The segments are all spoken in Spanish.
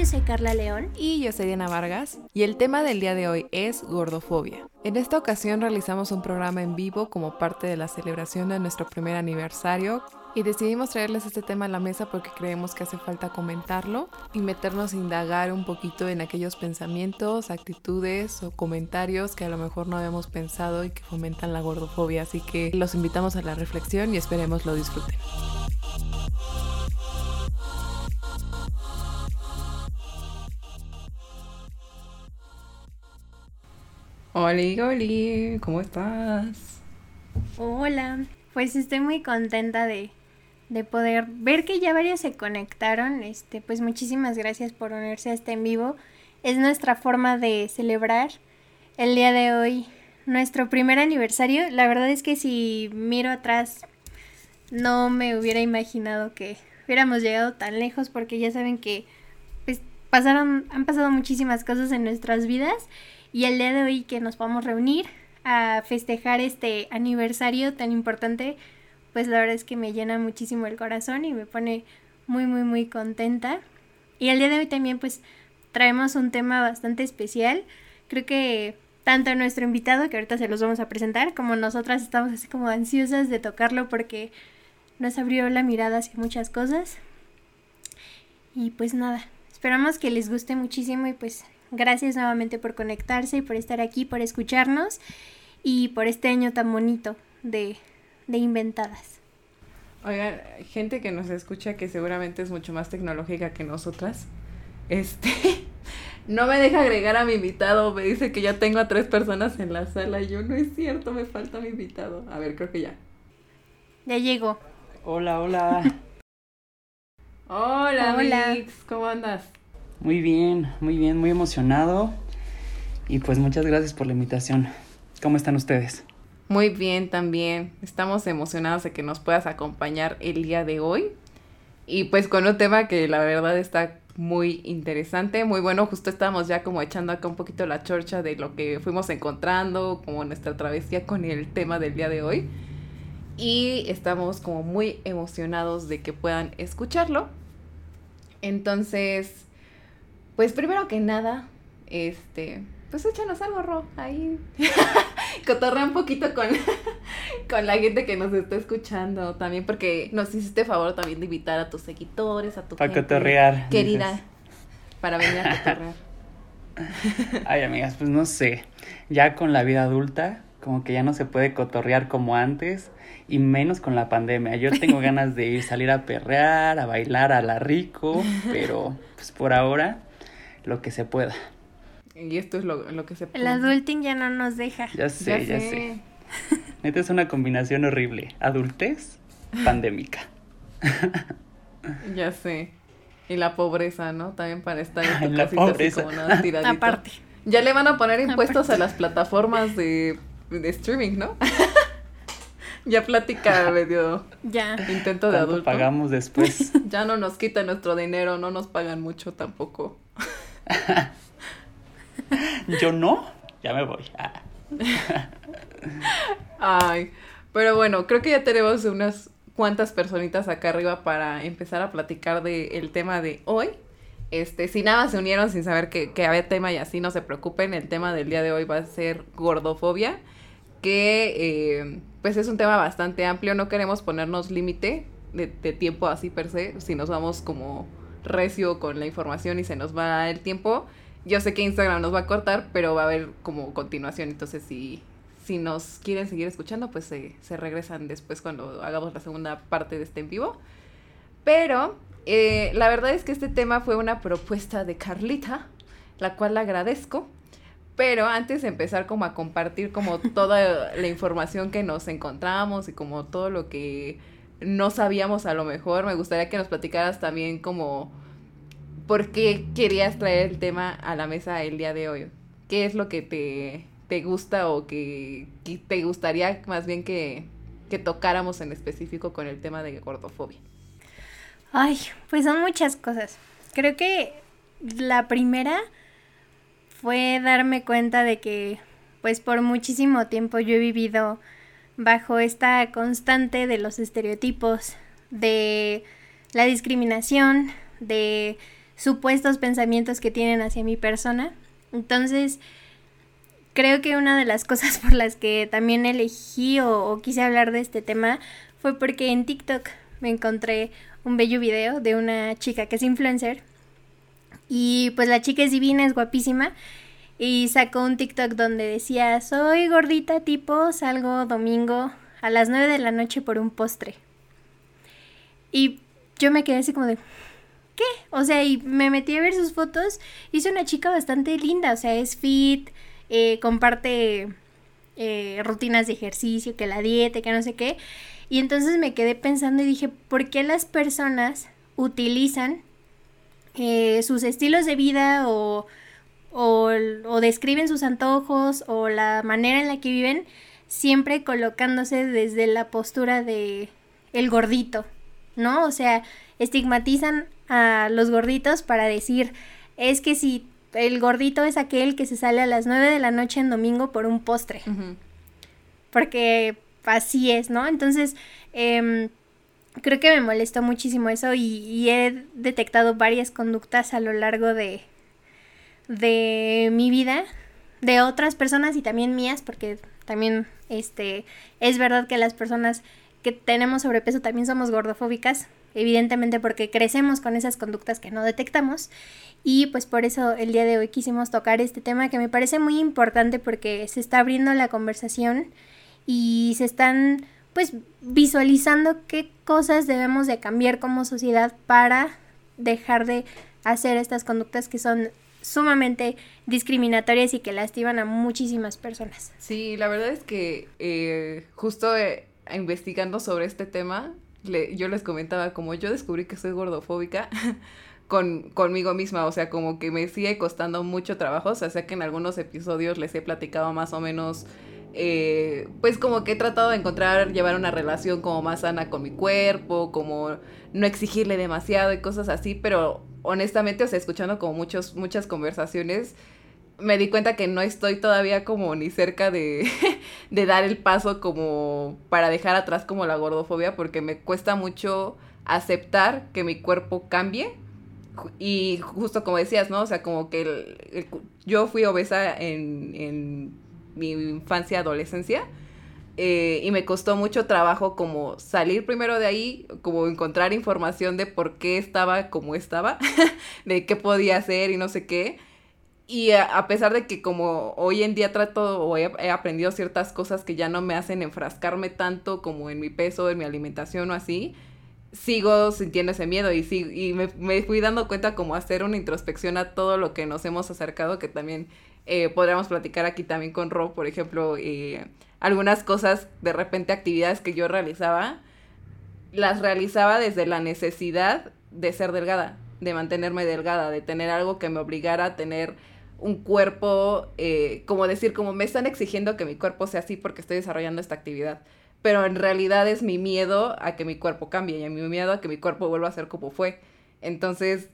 Yo soy Carla León. Y yo soy Diana Vargas. Y el tema del día de hoy es gordofobia. En esta ocasión realizamos un programa en vivo como parte de la celebración de nuestro primer aniversario y decidimos traerles este tema a la mesa porque creemos que hace falta comentarlo y meternos a indagar un poquito en aquellos pensamientos, actitudes o comentarios que a lo mejor no habíamos pensado y que fomentan la gordofobia. Así que los invitamos a la reflexión y esperemos lo disfruten. Oli, Oli, ¿cómo estás? Hola, pues estoy muy contenta de, de poder ver que ya varios se conectaron. Este, pues muchísimas gracias por unirse a este en vivo. Es nuestra forma de celebrar el día de hoy, nuestro primer aniversario. La verdad es que si miro atrás, no me hubiera imaginado que hubiéramos llegado tan lejos porque ya saben que pues, pasaron, han pasado muchísimas cosas en nuestras vidas y el día de hoy que nos vamos a reunir a festejar este aniversario tan importante, pues la verdad es que me llena muchísimo el corazón y me pone muy, muy, muy contenta. Y el día de hoy también pues traemos un tema bastante especial. Creo que tanto nuestro invitado, que ahorita se los vamos a presentar, como nosotras estamos así como ansiosas de tocarlo porque nos abrió la mirada hacia muchas cosas. Y pues nada, esperamos que les guste muchísimo y pues Gracias nuevamente por conectarse y por estar aquí, por escucharnos y por este año tan bonito de, de inventadas. Oigan, gente que nos escucha que seguramente es mucho más tecnológica que nosotras. Este no me deja agregar a mi invitado, me dice que ya tengo a tres personas en la sala. Y yo no es cierto, me falta mi invitado. A ver, creo que ya. Ya llegó. Hola, hola. hola, hola. ¿cómo andas? Muy bien, muy bien, muy emocionado. Y pues muchas gracias por la invitación. ¿Cómo están ustedes? Muy bien también. Estamos emocionados de que nos puedas acompañar el día de hoy. Y pues con un tema que la verdad está muy interesante, muy bueno. Justo estábamos ya como echando acá un poquito la chorcha de lo que fuimos encontrando, como nuestra travesía con el tema del día de hoy. Y estamos como muy emocionados de que puedan escucharlo. Entonces, pues primero que nada, este, pues échanos algo, Ro, ahí. Cotorrea un poquito con, con la gente que nos está escuchando también, porque nos hiciste favor también de invitar a tus seguidores, a tu cotorrear. Querida, para venir a cotorrear. Ay, amigas, pues no sé. Ya con la vida adulta, como que ya no se puede cotorrear como antes y menos con la pandemia. Yo tengo ganas de ir salir a perrear, a bailar a la rico, pero pues por ahora lo que se pueda. Y esto es lo, lo que se puede. El adulting ya no nos deja. Ya sé, ya, sé. Neta es una combinación horrible. Adultez, pandémica. ya sé. Y la pobreza, ¿no? También para estar en tu casita así como nada tiradito. Aparte. Ya le van a poner impuestos a las plataformas de, de streaming, ¿no? ya plática medio ya. intento de adulto. pagamos después. ya no nos quitan nuestro dinero, no nos pagan mucho tampoco. Yo no, ya me voy. Ay, pero bueno, creo que ya tenemos unas cuantas personitas acá arriba para empezar a platicar del tema de hoy. Este, si nada se unieron sin saber que, que había tema y así, no se preocupen, el tema del día de hoy va a ser gordofobia, que eh, pues es un tema bastante amplio, no queremos ponernos límite de, de tiempo así per se, si nos vamos como recio con la información y se nos va el tiempo. Yo sé que Instagram nos va a cortar, pero va a haber como continuación. Entonces, si, si nos quieren seguir escuchando, pues se, regresan después cuando hagamos la segunda parte de este en vivo. Pero eh, la verdad es que este tema fue una propuesta de Carlita, la cual la agradezco. Pero antes de empezar como a compartir como toda la información que nos encontramos y como todo lo que no sabíamos a lo mejor. Me gustaría que nos platicaras también como por qué querías traer el tema a la mesa el día de hoy. ¿Qué es lo que te, te gusta o que, te gustaría más bien que, que tocáramos en específico con el tema de gordofobia? Ay, pues son muchas cosas. Creo que la primera fue darme cuenta de que pues por muchísimo tiempo yo he vivido bajo esta constante de los estereotipos, de la discriminación, de supuestos pensamientos que tienen hacia mi persona. Entonces, creo que una de las cosas por las que también elegí o, quise hablar de este tema fue porque en TikTok me encontré un bello video de una chica que es influencer. Y pues la chica es divina, es guapísima. Y sacó un TikTok donde decía, soy gordita tipo, salgo domingo a las 9 de la noche por un postre. Y yo me quedé así como de, ¿qué? O sea, y me metí a ver sus fotos. Y una chica bastante linda, o sea, es fit, eh, comparte eh, rutinas de ejercicio, que la dieta, que no sé qué. Y entonces me quedé pensando y dije, ¿por qué las personas utilizan eh, sus estilos de vida o, o, o, describen sus antojos o la manera en la que viven siempre colocándose desde la postura de el gordito, ¿no? O sea, estigmatizan a los gorditos para decir, es que si el gordito es aquel que se sale a las 9 de la noche en domingo por un postre. Porque así es, ¿no? Entonces, em, creo que me molestó muchísimo eso y, he detectado varias conductas a lo largo de, de mi vida, de otras personas y también mías, porque también este, es verdad que las personas que tenemos sobrepeso también somos gordofóbicas, evidentemente porque crecemos con esas conductas que no detectamos. Y pues por eso el día de hoy quisimos tocar este tema que me parece muy importante porque se está abriendo la conversación y se están pues visualizando qué cosas debemos de cambiar como sociedad para dejar de hacer estas conductas que son sumamente discriminatorias y que lastiman a muchísimas personas. Sí, la verdad es que eh, justo eh, investigando sobre este tema, yo les comentaba como yo descubrí que soy gordofóbica con, conmigo misma, o sea, como que me sigue costando mucho trabajo, o sea, sé que en algunos episodios les he platicado más o menos, eh, pues como que he tratado de encontrar, llevar una relación como más sana con mi cuerpo, como no exigirle demasiado y cosas así, pero honestamente, o sea, escuchando como muchos, muchas conversaciones, me di cuenta que no estoy todavía como ni cerca de, de dar el paso como para dejar atrás como la gordofobia porque me cuesta mucho aceptar que mi cuerpo cambie y justo como decías, ¿no? O sea, como que yo fui obesa en, en mi infancia, adolescencia. Eh, y me costó mucho trabajo como salir primero de ahí, como encontrar información de por qué estaba como estaba, de qué podía hacer y no sé qué. Y a, pesar de que como hoy en día trato o he, aprendido ciertas cosas que ya no me hacen enfrascarme tanto como en mi peso, en mi alimentación o así, sigo sintiendo ese miedo y, sí, y me, fui dando cuenta como hacer una introspección a todo lo que nos hemos acercado, que también eh, podríamos platicar aquí también con Rob, por ejemplo, eh, algunas cosas, de repente actividades que yo realizaba, las realizaba desde la necesidad de ser delgada, de mantenerme delgada, de tener algo que me obligara a tener un cuerpo, eh, como decir, como me están exigiendo que mi cuerpo sea así porque estoy desarrollando esta actividad. Pero en realidad es mi miedo a que mi cuerpo cambie y mi miedo a que mi cuerpo vuelva a ser como fue. Entonces,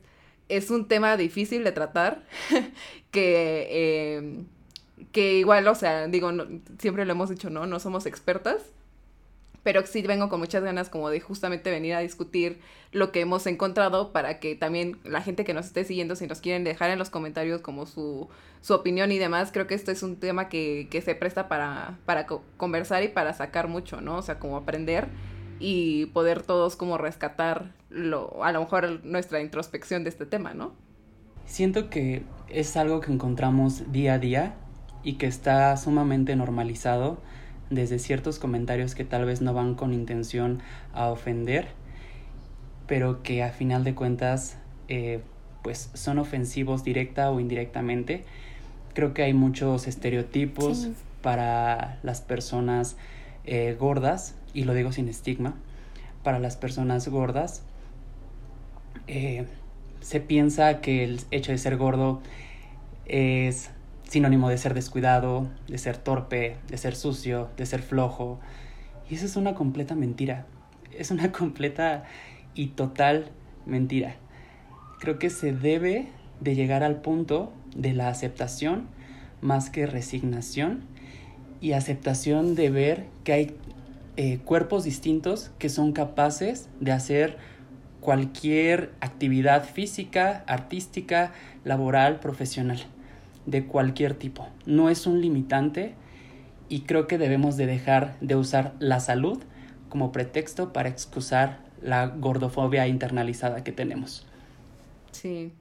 es un tema difícil de tratar, que, eh, que igual, o sea, digo, siempre lo hemos dicho, ¿no? No somos expertas, pero sí vengo con muchas ganas como de justamente venir a discutir lo que hemos encontrado para que también la gente que nos esté siguiendo, si nos quieren dejar en los comentarios como su, su opinión y demás, creo que esto es un tema que, que se presta para, para conversar y para sacar mucho, ¿no? O sea, como aprender y poder todos como rescatar lo, a lo mejor nuestra introspección de este tema, ¿no? Siento que es algo que encontramos día a día y que está sumamente normalizado desde ciertos comentarios que tal vez no van con intención a ofender, pero que a final de cuentas eh, pues son ofensivos directa o indirectamente. Creo que hay muchos estereotipos para las personas eh, gordas, y lo digo sin estigma, para las personas gordas. Eh, se piensa que el hecho de ser gordo es sinónimo de ser descuidado, de ser torpe, de ser sucio, de ser flojo. Y eso es una completa mentira. Es una completa y total mentira. Creo que se debe de llegar al punto de la aceptación más que resignación y aceptación de ver que hay eh, cuerpos distintos que son capaces de hacer cualquier actividad física, artística, laboral, profesional, de cualquier tipo. No es un limitante y creo que debemos de dejar de usar la salud como pretexto para excusar la gordofobia internalizada que tenemos. Sí.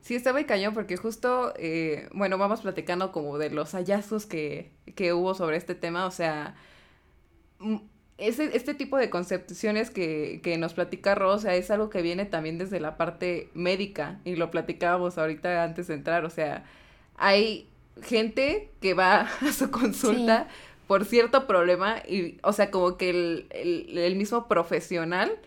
Sí, está muy cañón porque justo, eh, bueno, vamos platicando como de los hallazgos que, que hubo sobre este tema, o sea, ese, este tipo de concepciones que, que nos platica Rosa es algo que viene también desde la parte médica y lo platicábamos ahorita antes de entrar, o sea, hay gente que va a su consulta por cierto problema y, o sea, como que el, el, el mismo profesional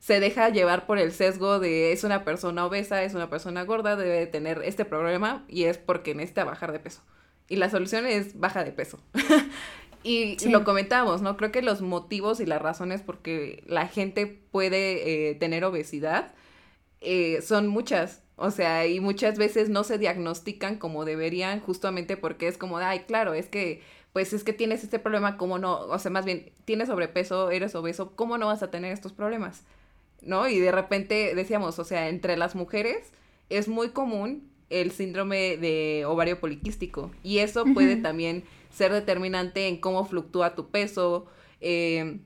se deja llevar por el sesgo de es una persona obesa, es una persona gorda, debe tener este problema y es porque necesita bajar de peso. Y la solución es baja de peso. y lo comentamos, ¿no? Creo que los motivos y las razones por que la gente puede eh, tener obesidad eh, son muchas. O sea, y muchas veces no se diagnostican como deberían justamente porque es como, ay, claro, es que pues es que tienes este problema, ¿cómo no? O sea, más bien, tienes sobrepeso, eres obeso, ¿cómo no vas a tener estos problemas? ¿no? Y de repente decíamos, o sea, entre las mujeres es muy común el síndrome de ovario poliquístico y eso puede también ser determinante en cómo fluctúa tu peso, eh,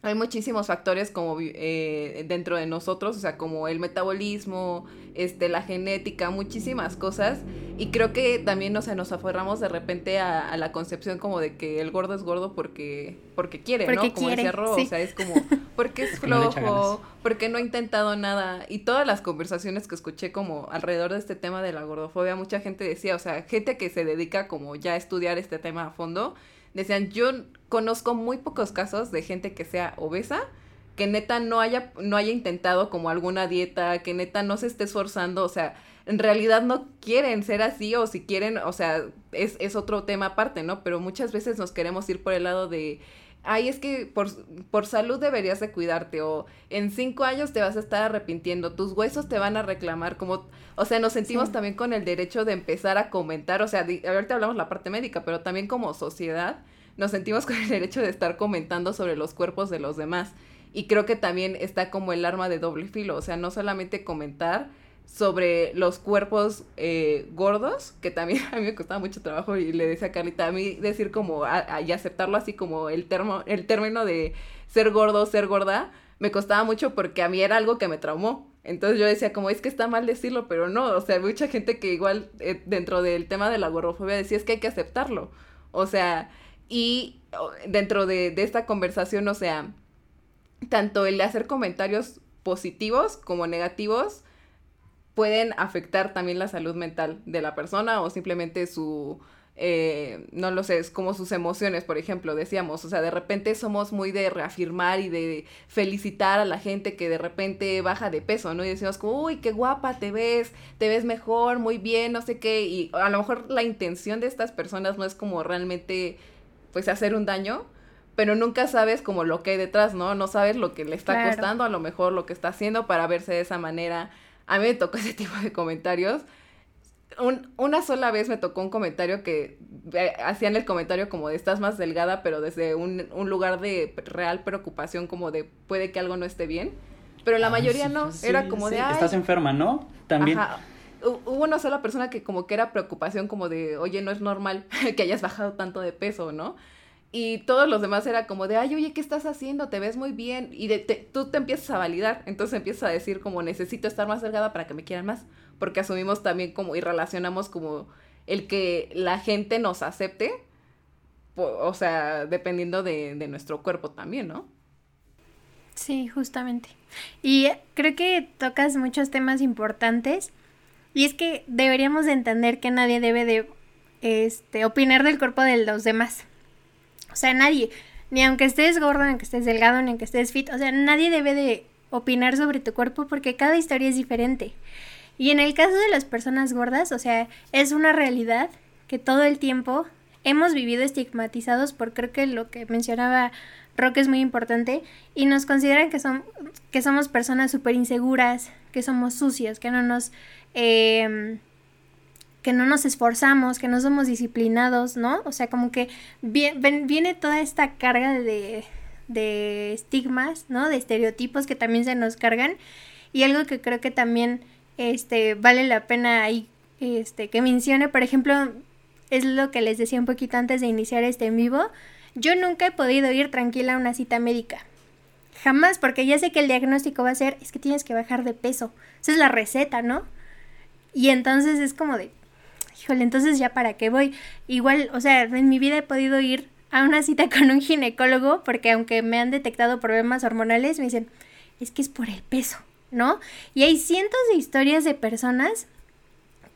hay muchísimos factores como eh, dentro de nosotros, o sea, como el metabolismo, este, la genética, muchísimas cosas. Y creo que también, o sea, nos aferramos de repente a, la concepción como de que el gordo es gordo porque, porque quiere, ¿no? Como quiere, Ro, o sea, es como, porque es flojo, porque no ha intentado nada. Y todas las conversaciones que escuché como alrededor de este tema de la gordofobia, mucha gente decía, o sea, gente que se dedica como ya a estudiar este tema a fondo, decían, yo conozco muy pocos casos de gente que sea obesa, que neta no haya, no haya intentado como alguna dieta, que neta no se esté esforzando, o sea, en realidad no quieren ser así o si quieren, o sea, es, es otro tema aparte, ¿no? Pero muchas veces nos queremos ir por el lado de, ay, es que por, por salud deberías de cuidarte o en cinco años te vas a estar arrepintiendo, tus huesos te van a reclamar, como, o sea, nos sentimos también con el derecho de empezar a comentar, o sea, ahorita hablamos la parte médica, pero también como sociedad nos sentimos con el derecho de estar comentando sobre los cuerpos de los demás. Y creo que también está como el arma de doble filo, o sea, no solamente comentar, sobre los cuerpos eh, gordos, que también a mí me costaba mucho trabajo y le decía a Carlita, a mí decir como, y aceptarlo así como el, termo, el término de ser gordo, ser gorda, me costaba mucho porque a mí era algo que me traumó. Entonces yo decía como, es que está mal decirlo, pero no, o sea, hay mucha gente que igual eh, dentro del tema de la gordofobia decía, es que hay que aceptarlo. O sea, y dentro de, esta conversación, o sea, tanto el hacer comentarios positivos como negativos, pueden afectar también la salud mental de la persona o simplemente su, eh, no lo sé, es como sus emociones, por ejemplo, decíamos, o sea, de repente somos muy de reafirmar y de felicitar a la gente que de repente baja de peso, ¿no? Y decimos como, uy, qué guapa te ves, te ves mejor, muy bien, no sé qué, y a lo mejor la intención de estas personas no es como realmente, pues, hacer un daño, pero nunca sabes como lo que hay detrás, ¿no? No sabes lo que le está costando, a lo mejor lo que está haciendo para verse de esa manera a mí me tocó ese tipo de comentarios. una sola vez me tocó un comentario que eh, hacían el comentario como de estás más delgada, pero desde un, lugar de real preocupación, como de puede que algo no esté bien. Pero la mayoría no, era como de... Estás enferma, ¿no? También. Hubo una sola persona que como que era preocupación como de, oye, no es normal que hayas bajado tanto de peso, ¿no? Y todos los demás era como de, ay, oye, ¿qué estás haciendo? Te ves muy bien. Y de, tú te empiezas a validar. Entonces empiezas a decir como, necesito estar más delgada para que me quieran más. Porque asumimos también como y relacionamos como el que la gente nos acepte. O sea, dependiendo de, de nuestro cuerpo también, ¿no? Sí, justamente. Y creo que tocas muchos temas importantes. Y es que deberíamos de entender que nadie debe de este, opinar del cuerpo de los demás. O sea, nadie, ni aunque estés gordo, ni aunque estés delgado, ni aunque estés fit, o sea, nadie debe de opinar sobre tu cuerpo porque cada historia es diferente. Y en el caso de las personas gordas, o sea, es una realidad que todo el tiempo hemos vivido estigmatizados por creo que lo que mencionaba Roque es muy importante y nos consideran que, son, que somos personas súper inseguras, que somos sucias, que no nos... Eh, que no nos esforzamos, que no somos disciplinados, ¿no? O sea, como que viene, viene toda esta carga de, de estigmas, ¿no? De estereotipos que también se nos cargan. Y algo que creo que también este, vale la pena ahí este, que mencione, por ejemplo, es lo que les decía un poquito antes de iniciar este en vivo. Yo nunca he podido ir tranquila a una cita médica. Jamás, porque ya sé que el diagnóstico va a ser, es que tienes que bajar de peso. Esa es la receta, ¿no? Y entonces es como de, híjole, entonces ya para qué voy. Igual, o sea, en mi vida he podido ir a una cita con un ginecólogo porque aunque me han detectado problemas hormonales, me dicen, es que es por el peso, ¿no? Y hay cientos de historias de personas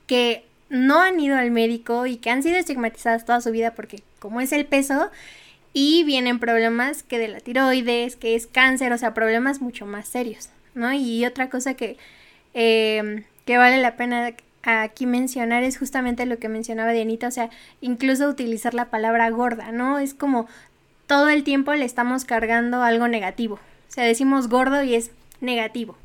que no han ido al médico y que han sido estigmatizadas toda su vida porque como es el peso y vienen problemas que de la tiroides, que es cáncer, o sea, problemas mucho más serios, ¿no? Y otra cosa que, eh, que vale la pena aquí mencionar es justamente lo que mencionaba Dianita, o sea, incluso utilizar la palabra gorda, ¿no? Es como todo el tiempo le estamos cargando algo negativo. O sea, decimos gordo y es negativo.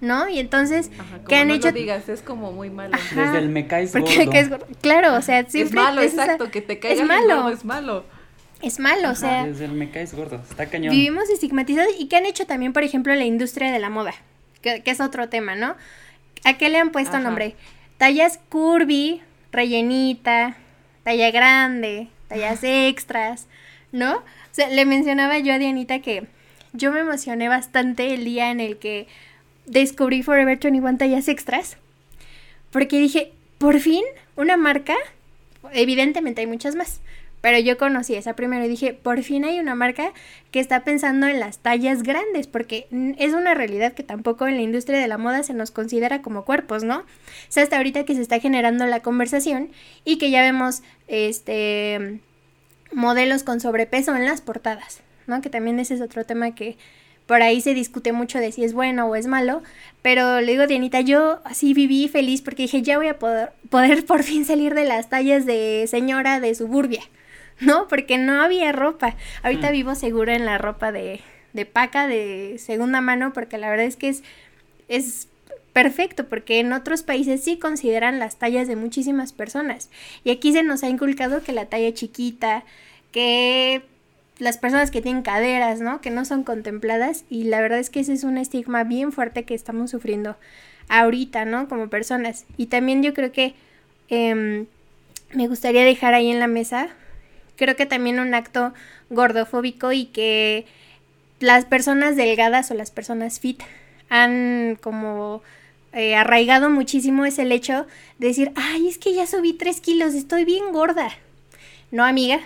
¿No? Y entonces, ¿qué han hecho? digas, es como muy malo. Desde el me caes gordo. Claro, o sea, siempre es malo, exacto, que te caiga es malo. es malo. Es malo, o sea. Desde el me caes gordo, está cañón. Vivimos estigmatizados y qué han hecho también, por ejemplo, la industria de la moda, que, que es otro tema, ¿no? ¿A qué le han puesto nombre? Tallas curvy, rellenita, talla grande, tallas extras, ¿no? O sea, le mencionaba yo a Dianita que yo me emocioné bastante el día en el que descubrí Forever 21 tallas extras. Porque dije, por fin, una marca, evidentemente hay muchas más, pero yo conocí esa primero y dije, por fin hay una marca que está pensando en las tallas grandes, porque es una realidad que tampoco en la industria de la moda se nos considera como cuerpos, ¿no? O sea, hasta ahorita que se está generando la conversación y que ya vemos este modelos con sobrepeso en las portadas, ¿no? Que también ese es otro tema que por ahí se discute mucho de si es bueno o es malo, pero le digo, Dianita, yo así viví feliz porque dije, ya voy a poder, poder por fin salir de las tallas de señora de suburbia. ¿No? Porque no había ropa. Ahorita mm. vivo seguro en la ropa de, de paca de segunda mano porque la verdad es que es, es perfecto porque en otros países sí consideran las tallas de muchísimas personas. Y aquí se nos ha inculcado que la talla chiquita, que las personas que tienen caderas, ¿no? Que no son contempladas y la verdad es que ese es un estigma bien fuerte que estamos sufriendo ahorita, ¿no? Como personas. Y también yo creo que em, me gustaría dejar ahí en la mesa creo que también un acto gordofóbico y que las personas delgadas o las personas fit han como eh, arraigado muchísimo es el hecho de decir, ay, es que ya subí tres kilos, estoy bien gorda. No, amiga,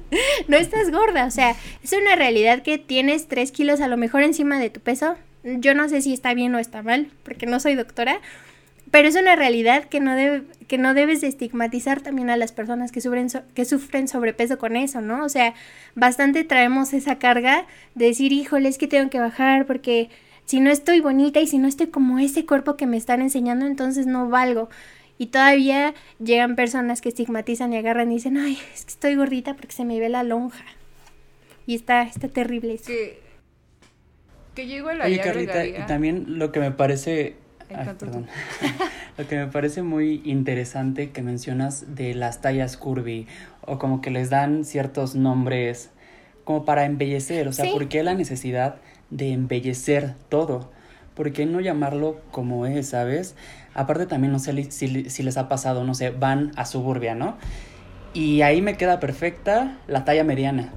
no estás gorda, o sea, es una realidad que tienes tres kilos a lo mejor encima de tu peso. Yo no sé si está bien o está mal, porque no soy doctora, pero es una realidad que no, debe, que no debes de estigmatizar también a las personas que sufren, que sufren sobrepeso con eso, ¿no? O sea, bastante traemos esa carga de decir, híjole, es que tengo que bajar porque si no estoy bonita y si no estoy como ese cuerpo que me están enseñando, entonces no valgo. Y todavía llegan personas que estigmatizan y agarran y dicen, ay, es que estoy gordita porque se me ve la lonja. Y está, está terrible eso. Que, que llego a la Oye, Carlita, y también lo que me parece perdón. Lo que me parece muy interesante que mencionas de las tallas curvy o como que les dan ciertos nombres como para embellecer, o sea, ¿por qué la necesidad de embellecer todo? ¿Por qué no llamarlo como es, sabes? Aparte también no sé si, si les ha pasado, no sé, van a suburbia, ¿no? Y ahí me queda perfecta la talla mediana,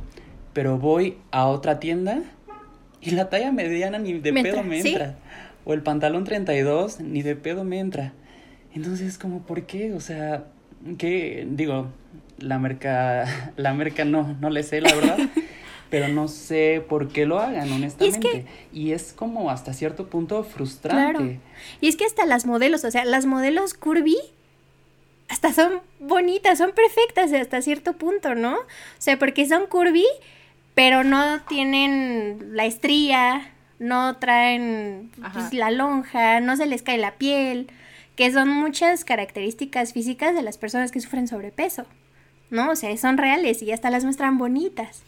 pero voy a otra tienda y la talla mediana ni de pedo me entra o el pantalón 32 ni de pedo me entra. Entonces, como, ¿por qué? O sea, ¿qué? Digo, la merca, la merca no, no le sé, la verdad. pero no sé por qué lo hagan, honestamente. Y es, como hasta cierto punto frustrante. Claro. Y es que hasta las modelos, o sea, las modelos curvy hasta son bonitas, son perfectas hasta cierto punto, ¿no? O sea, porque son curvy, pero no tienen la estría, no traen pues, la lonja, no se les cae la piel, que son muchas características físicas de las personas que sufren sobrepeso, ¿no? O sea, son reales y hasta las muestran bonitas.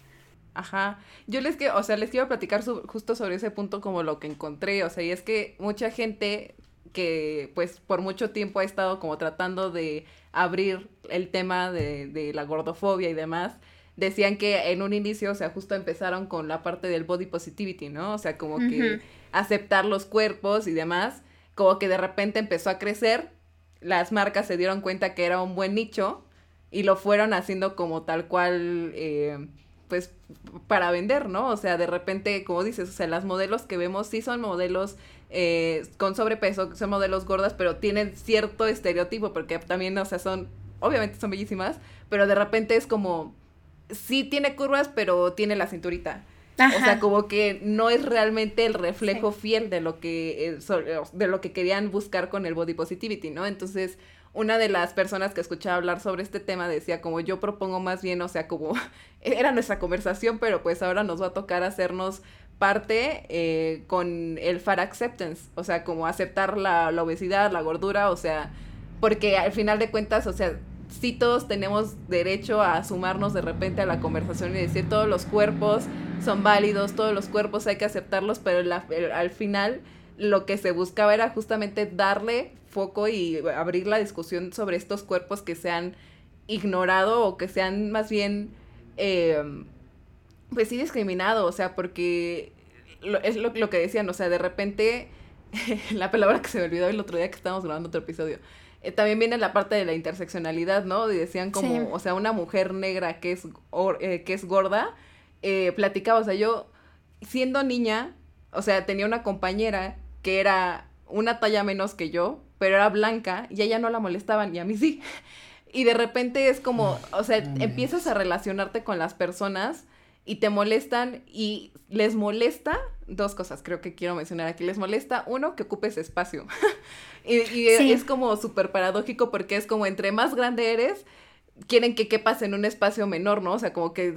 Ajá. Yo les quiero, o sea, les quiero platicar justo sobre ese punto como lo que encontré, o sea, y es que mucha gente que pues por mucho tiempo ha estado como tratando de abrir el tema de, de la gordofobia y demás, decían que en un inicio, o sea, justo empezaron con la parte del body positivity, ¿no? O sea, como que aceptar los cuerpos y demás, como que de repente empezó a crecer, las marcas se dieron cuenta que era un buen nicho y lo fueron haciendo como tal cual, eh, pues, para vender, ¿no? O sea, de repente, como dices, o sea, las modelos que vemos sí son modelos eh, con sobrepeso, son modelos gordas, pero tienen cierto estereotipo, porque también, o sea, son, obviamente son bellísimas, pero de repente es como, sí tiene curvas, pero tiene la cinturita. O sea, como que no es realmente el reflejo fiel de lo que eh, de lo que querían buscar con el body positivity, ¿no? Entonces, una de las personas que escuchaba hablar sobre este tema decía como yo propongo más bien, o sea, como era nuestra conversación, pero pues ahora nos va a tocar hacernos parte eh, con el fat acceptance, o sea, como aceptar la, la obesidad, la gordura, o sea, porque al final de cuentas, o sea, sí todos tenemos derecho a sumarnos de repente a la conversación y decir todos los cuerpos son válidos, todos los cuerpos hay que aceptarlos, pero al final lo que se buscaba era justamente darle foco y abrir la discusión sobre estos cuerpos que se han ignorado o que se han más bien, em, pues sí, discriminado, o sea, porque es lo, lo que decían, o sea, de repente, la palabra que se me olvidó el otro día que estábamos grabando otro episodio, eh, también viene la parte de la interseccionalidad, ¿no? Y decían como, o sea, una mujer negra que es, eh, que es gorda, eh, platicaba, o sea, yo siendo niña, o sea, tenía una compañera que era una talla menos que yo, pero era blanca y a ella no la molestaban y a mí sí. Y de repente es como, o sea, empiezas a relacionarte con las personas y te molestan y les molesta dos cosas, creo que quiero mencionar aquí. Les molesta, uno, que ocupes espacio. y, es como súper paradójico porque es como entre más grande eres, quieren que quepas en un espacio menor, ¿no? O sea, como que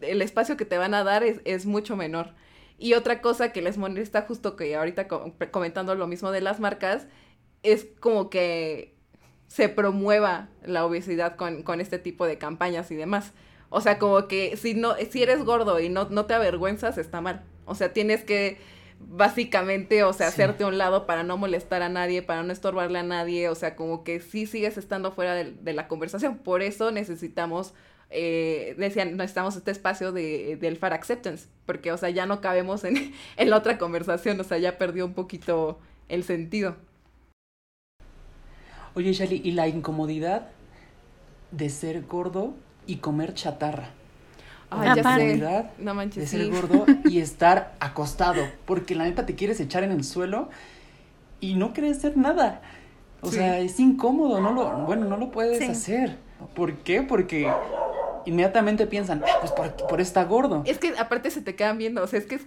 el, espacio que te van a dar es, mucho menor. Y otra cosa que les molesta, justo que ahorita comentando lo mismo de las marcas, es como que se promueva la obesidad con, con este tipo de campañas y demás. O sea, como que si no, si eres gordo y no, no te avergüenzas, está mal. O sea, tienes que básicamente, o sea, hacerte a un lado para no molestar a nadie, para no estorbarle a nadie, o sea, como que sí sigues estando fuera de, la conversación. Por eso necesitamos, eh, decían, necesitamos este espacio de, del far acceptance, porque, o sea, ya no cabemos en, en la otra conversación, o sea, ya perdió un poquito el sentido. Oye, Shelly, ¿y la incomodidad de ser gordo y comer chatarra. Ay, ya sé. No manches, de ser gordo y estar acostado, porque la neta te quieres echar en el suelo y no quieres hacer nada. O sea, es incómodo, no lo, bueno, no lo puedes hacer. ¿Por qué? Porque inmediatamente piensan, ah, pues por, por está gordo. Es que aparte se te quedan viendo, o sea, es que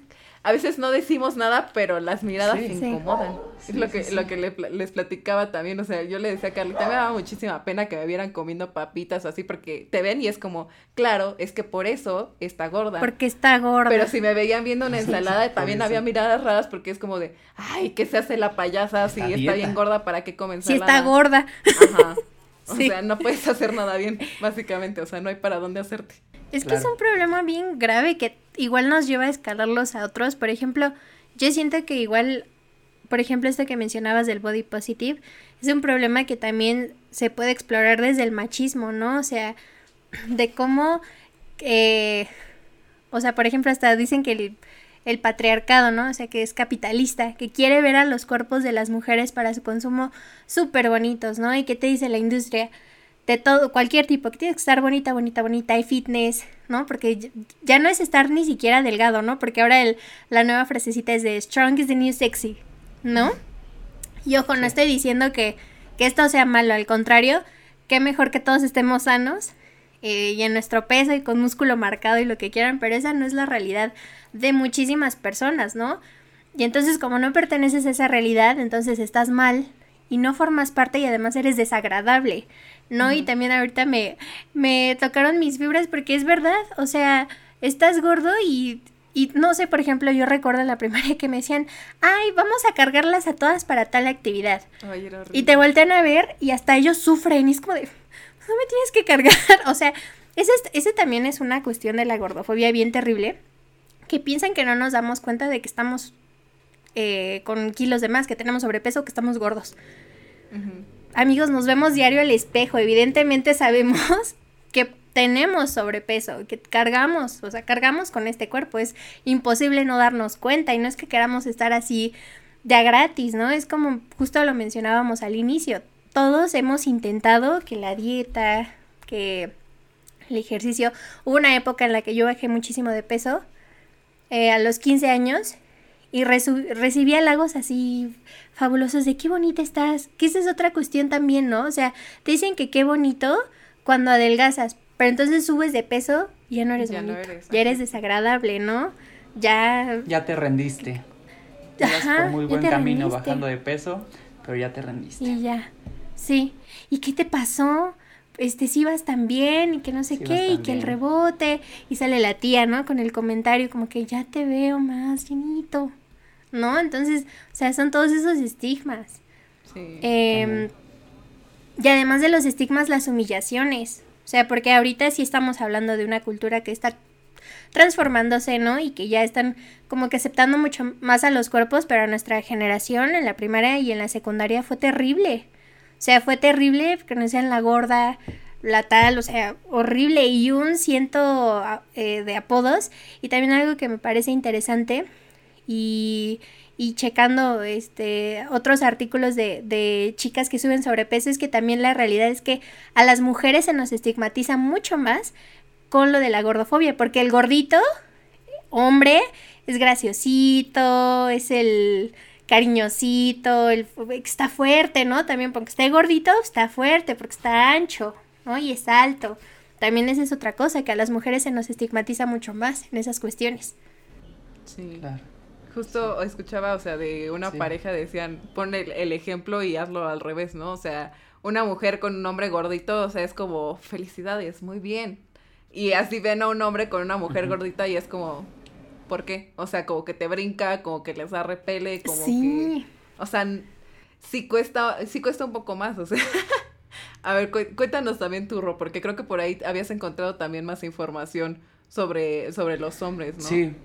a veces no decimos nada, pero las miradas se incomodan. es lo que, lo que les platicaba también, o sea, yo le decía a Carlita, me daba muchísima pena que me vieran comiendo papitas o así, porque te ven y es como, claro, es que por eso está gorda. Porque está gorda. Pero si me veían viendo una ensalada, también había miradas raras porque es como de, ay, ¿qué se hace la payasa si está, bien gorda para qué comen ensalada? Si está gorda. Ajá. O sea, no puedes hacer nada bien, básicamente, o sea, no hay para dónde hacerte. Es que es un problema bien grave que igual nos lleva a escalarlos a otros. Por ejemplo, yo siento que igual, por ejemplo, este que mencionabas del body positive, es un problema que también se puede explorar desde el machismo, ¿no? O sea, de cómo, eh, o sea, por ejemplo, hasta dicen que el, el patriarcado, ¿no? O sea, que es capitalista, que quiere ver a los cuerpos de las mujeres para su consumo súper bonitos, ¿no? Y que te dice la industria, de todo, cualquier tipo, que tienes que estar bonita, bonita, bonita, y fitness, ¿no? Porque ya no es estar ni siquiera delgado, ¿no? Porque ahora el, la nueva frasecita es de strong is the new sexy, ¿no? Y ojo, no estoy diciendo que, que, esto sea malo, al contrario, que mejor que todos estemos sanos eh, y en nuestro peso y con músculo marcado y lo que quieran, pero esa no es la realidad de muchísimas personas, ¿no? Y entonces como no perteneces a esa realidad, entonces estás mal y no formas parte y además eres desagradable. ¿no? Y también ahorita me, me tocaron mis fibras porque es verdad, o sea, estás gordo y, y no sé, por ejemplo, yo recuerdo en la primaria que me decían, ay, vamos a cargarlas a todas para tal actividad. y te voltean a ver y hasta ellos sufren y es como de, no me tienes que cargar, o sea, ese, ese también es una cuestión de la gordofobia bien terrible, que piensan que no nos damos cuenta de que estamos eh, con kilos de más, que tenemos sobrepeso, que estamos gordos amigos, nos vemos diario al espejo. Evidentemente sabemos que tenemos sobrepeso, que cargamos, o sea, cargamos con este cuerpo. Es imposible no darnos cuenta y no es que queramos estar así de a gratis, ¿no? Es como justo lo mencionábamos al inicio. Todos hemos intentado que la dieta, que el ejercicio. Hubo una época en la que yo bajé muchísimo de peso eh, a los 15 años y recibía halagos así fabulosos de qué bonita estás. Que esa es otra cuestión también, ¿no? O sea, te dicen que qué bonito cuando adelgazas, pero entonces subes de peso y ya no eres bonito. ya eres desagradable, ¿no? Ya. Ya te rendiste. Ajá, por muy buen camino bajando de peso, pero ya te rendiste. Y ya. Sí. ¿Y qué te pasó? este, si vas tan bien y que no sé qué, y que el rebote, y sale la tía, ¿no? Con el comentario como que ya te veo más llenito, ¿no? Entonces, o sea, son todos esos estigmas. Sí. Em, y además de los estigmas, las humillaciones. O sea, porque ahorita sí estamos hablando de una cultura que está transformándose, ¿no? Y que ya están como que aceptando mucho más a los cuerpos, pero a nuestra generación en la primaria y en la secundaria fue terrible. O sea, fue terrible que no decían la gorda, la tal, o sea, horrible y un ciento eh, de apodos. Y también algo que me parece interesante y, y checando este otros artículos de, de chicas que suben sobrepeso es que también la realidad es que a las mujeres se nos estigmatiza mucho más con lo de la gordofobia, porque el gordito, hombre, es graciosito, es el cariñosito, el, está fuerte, ¿no? También porque está gordito, está fuerte, porque está ancho, ¿no? Y es alto. También esa es otra cosa, que a las mujeres se nos estigmatiza mucho más en esas cuestiones. Sí. Claro. Justo escuchaba, o sea, de una pareja decían, pon el, ejemplo y hazlo al revés, ¿no? O sea, una mujer con un hombre gordito, o sea, es como, felicidades, muy bien. Y así ven a un hombre con una mujer gordita y es como, ¿Por qué? O sea, como que te brinca, como que les da repele, como que... O sea, sí cuesta, sí cuesta un poco más, o sea... A ver, cuéntanos también tu Ro, porque creo que por ahí habías encontrado también más información sobre, sobre los hombres, ¿no? Sí.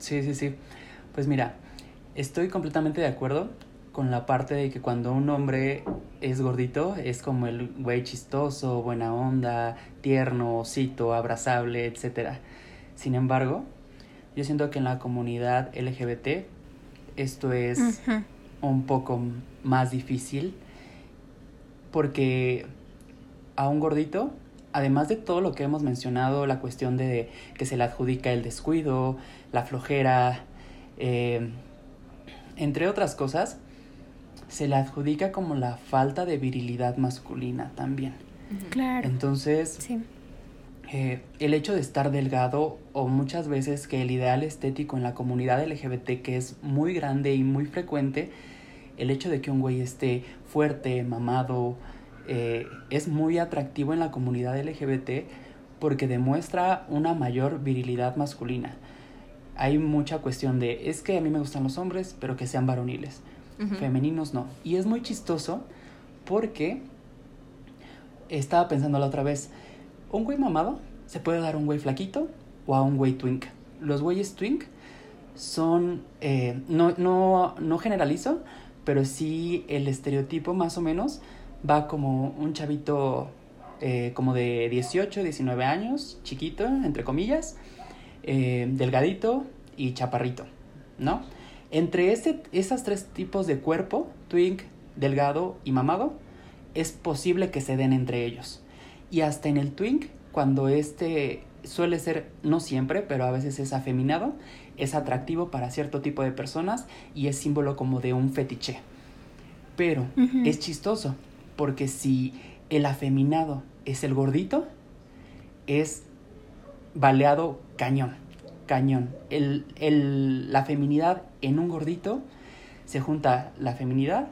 Sí, sí, sí. Pues mira, estoy completamente de acuerdo con la parte de que cuando un hombre es gordito, es como el güey chistoso, buena onda, tierno, osito, abrazable, etc. Sin embargo, yo siento que en la comunidad LGBT esto es un poco más difícil porque a un gordito, además de todo lo que hemos mencionado, la cuestión de que se le adjudica el descuido, la flojera, eh, entre otras cosas, se le adjudica como la falta de virilidad masculina también. Claro. Entonces, sí. Eh, el hecho de estar delgado o muchas veces que el ideal estético en la comunidad LGBT que es muy grande y muy frecuente, el hecho de que un güey esté fuerte, mamado, eh, es muy atractivo en la comunidad LGBT porque demuestra una mayor virilidad masculina. Hay mucha cuestión de, es que a mí me gustan los hombres, pero que sean varoniles. Femeninos no. Y es muy chistoso porque estaba pensando la otra vez, un güey mamado se puede dar a un güey flaquito o a un güey twink. Los güeyes twink son, eh, no, no, no generalizo, pero sí el estereotipo más o menos va como un chavito eh, como de 18, 19 años, chiquito, entre comillas, eh, delgadito y chaparrito, ¿no? Entre ese, esas tres tipos de cuerpo, twink, delgado y mamado, es posible que se den entre ellos. Y hasta en el twink, cuando este suele ser, no siempre, pero a veces es afeminado, es atractivo para cierto tipo de personas y es símbolo como de un fetiche. Pero es chistoso, porque si el afeminado es el gordito, es baleado cañón, cañón. El, el, la feminidad en un gordito se junta la feminidad,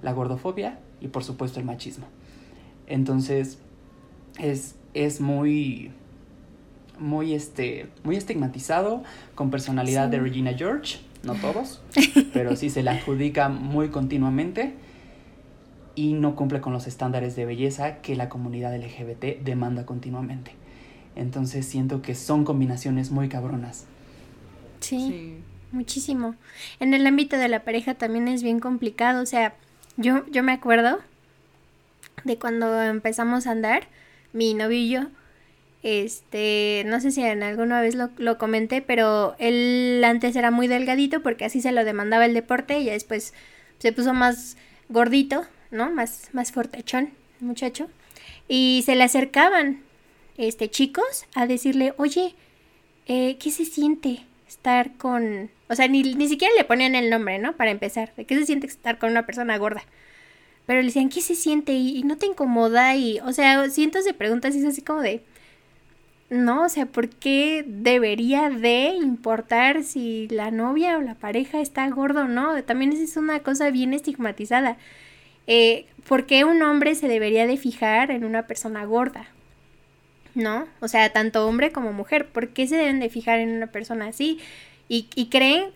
la gordofobia y por supuesto el machismo. Entonces, es, es muy, muy, este, muy estigmatizado, con personalidad de Regina George, no todos, pero sí se le adjudica muy continuamente y no cumple con los estándares de belleza que la comunidad LGBT demanda continuamente. Entonces siento que son combinaciones muy cabronas. Sí, muchísimo. En el ámbito de la pareja también es bien complicado, o sea, yo, yo me acuerdo de cuando empezamos a andar, mi novillo, este, no sé si en alguna vez lo, lo, comenté, pero él antes era muy delgadito porque así se lo demandaba el deporte y ya después se puso más gordito, ¿no? Más, más fortachón, muchacho. Y se le acercaban, este, chicos a decirle, oye, eh, ¿qué se siente estar con... O sea, ni, ni siquiera le ponían el nombre, ¿no? Para empezar, ¿de qué se siente estar con una persona gorda? Pero le decían, ¿qué se siente? Y, y no te incomoda y, o sea, cientos de preguntas y es así como de... No, o sea, ¿por qué debería de importar si la novia o la pareja está gordo o no? También es una cosa bien estigmatizada. Eh, ¿Por qué un hombre se debería de fijar en una persona gorda? ¿No? O sea, tanto hombre como mujer. ¿Por qué se deben de fijar en una persona así? Y, y creen,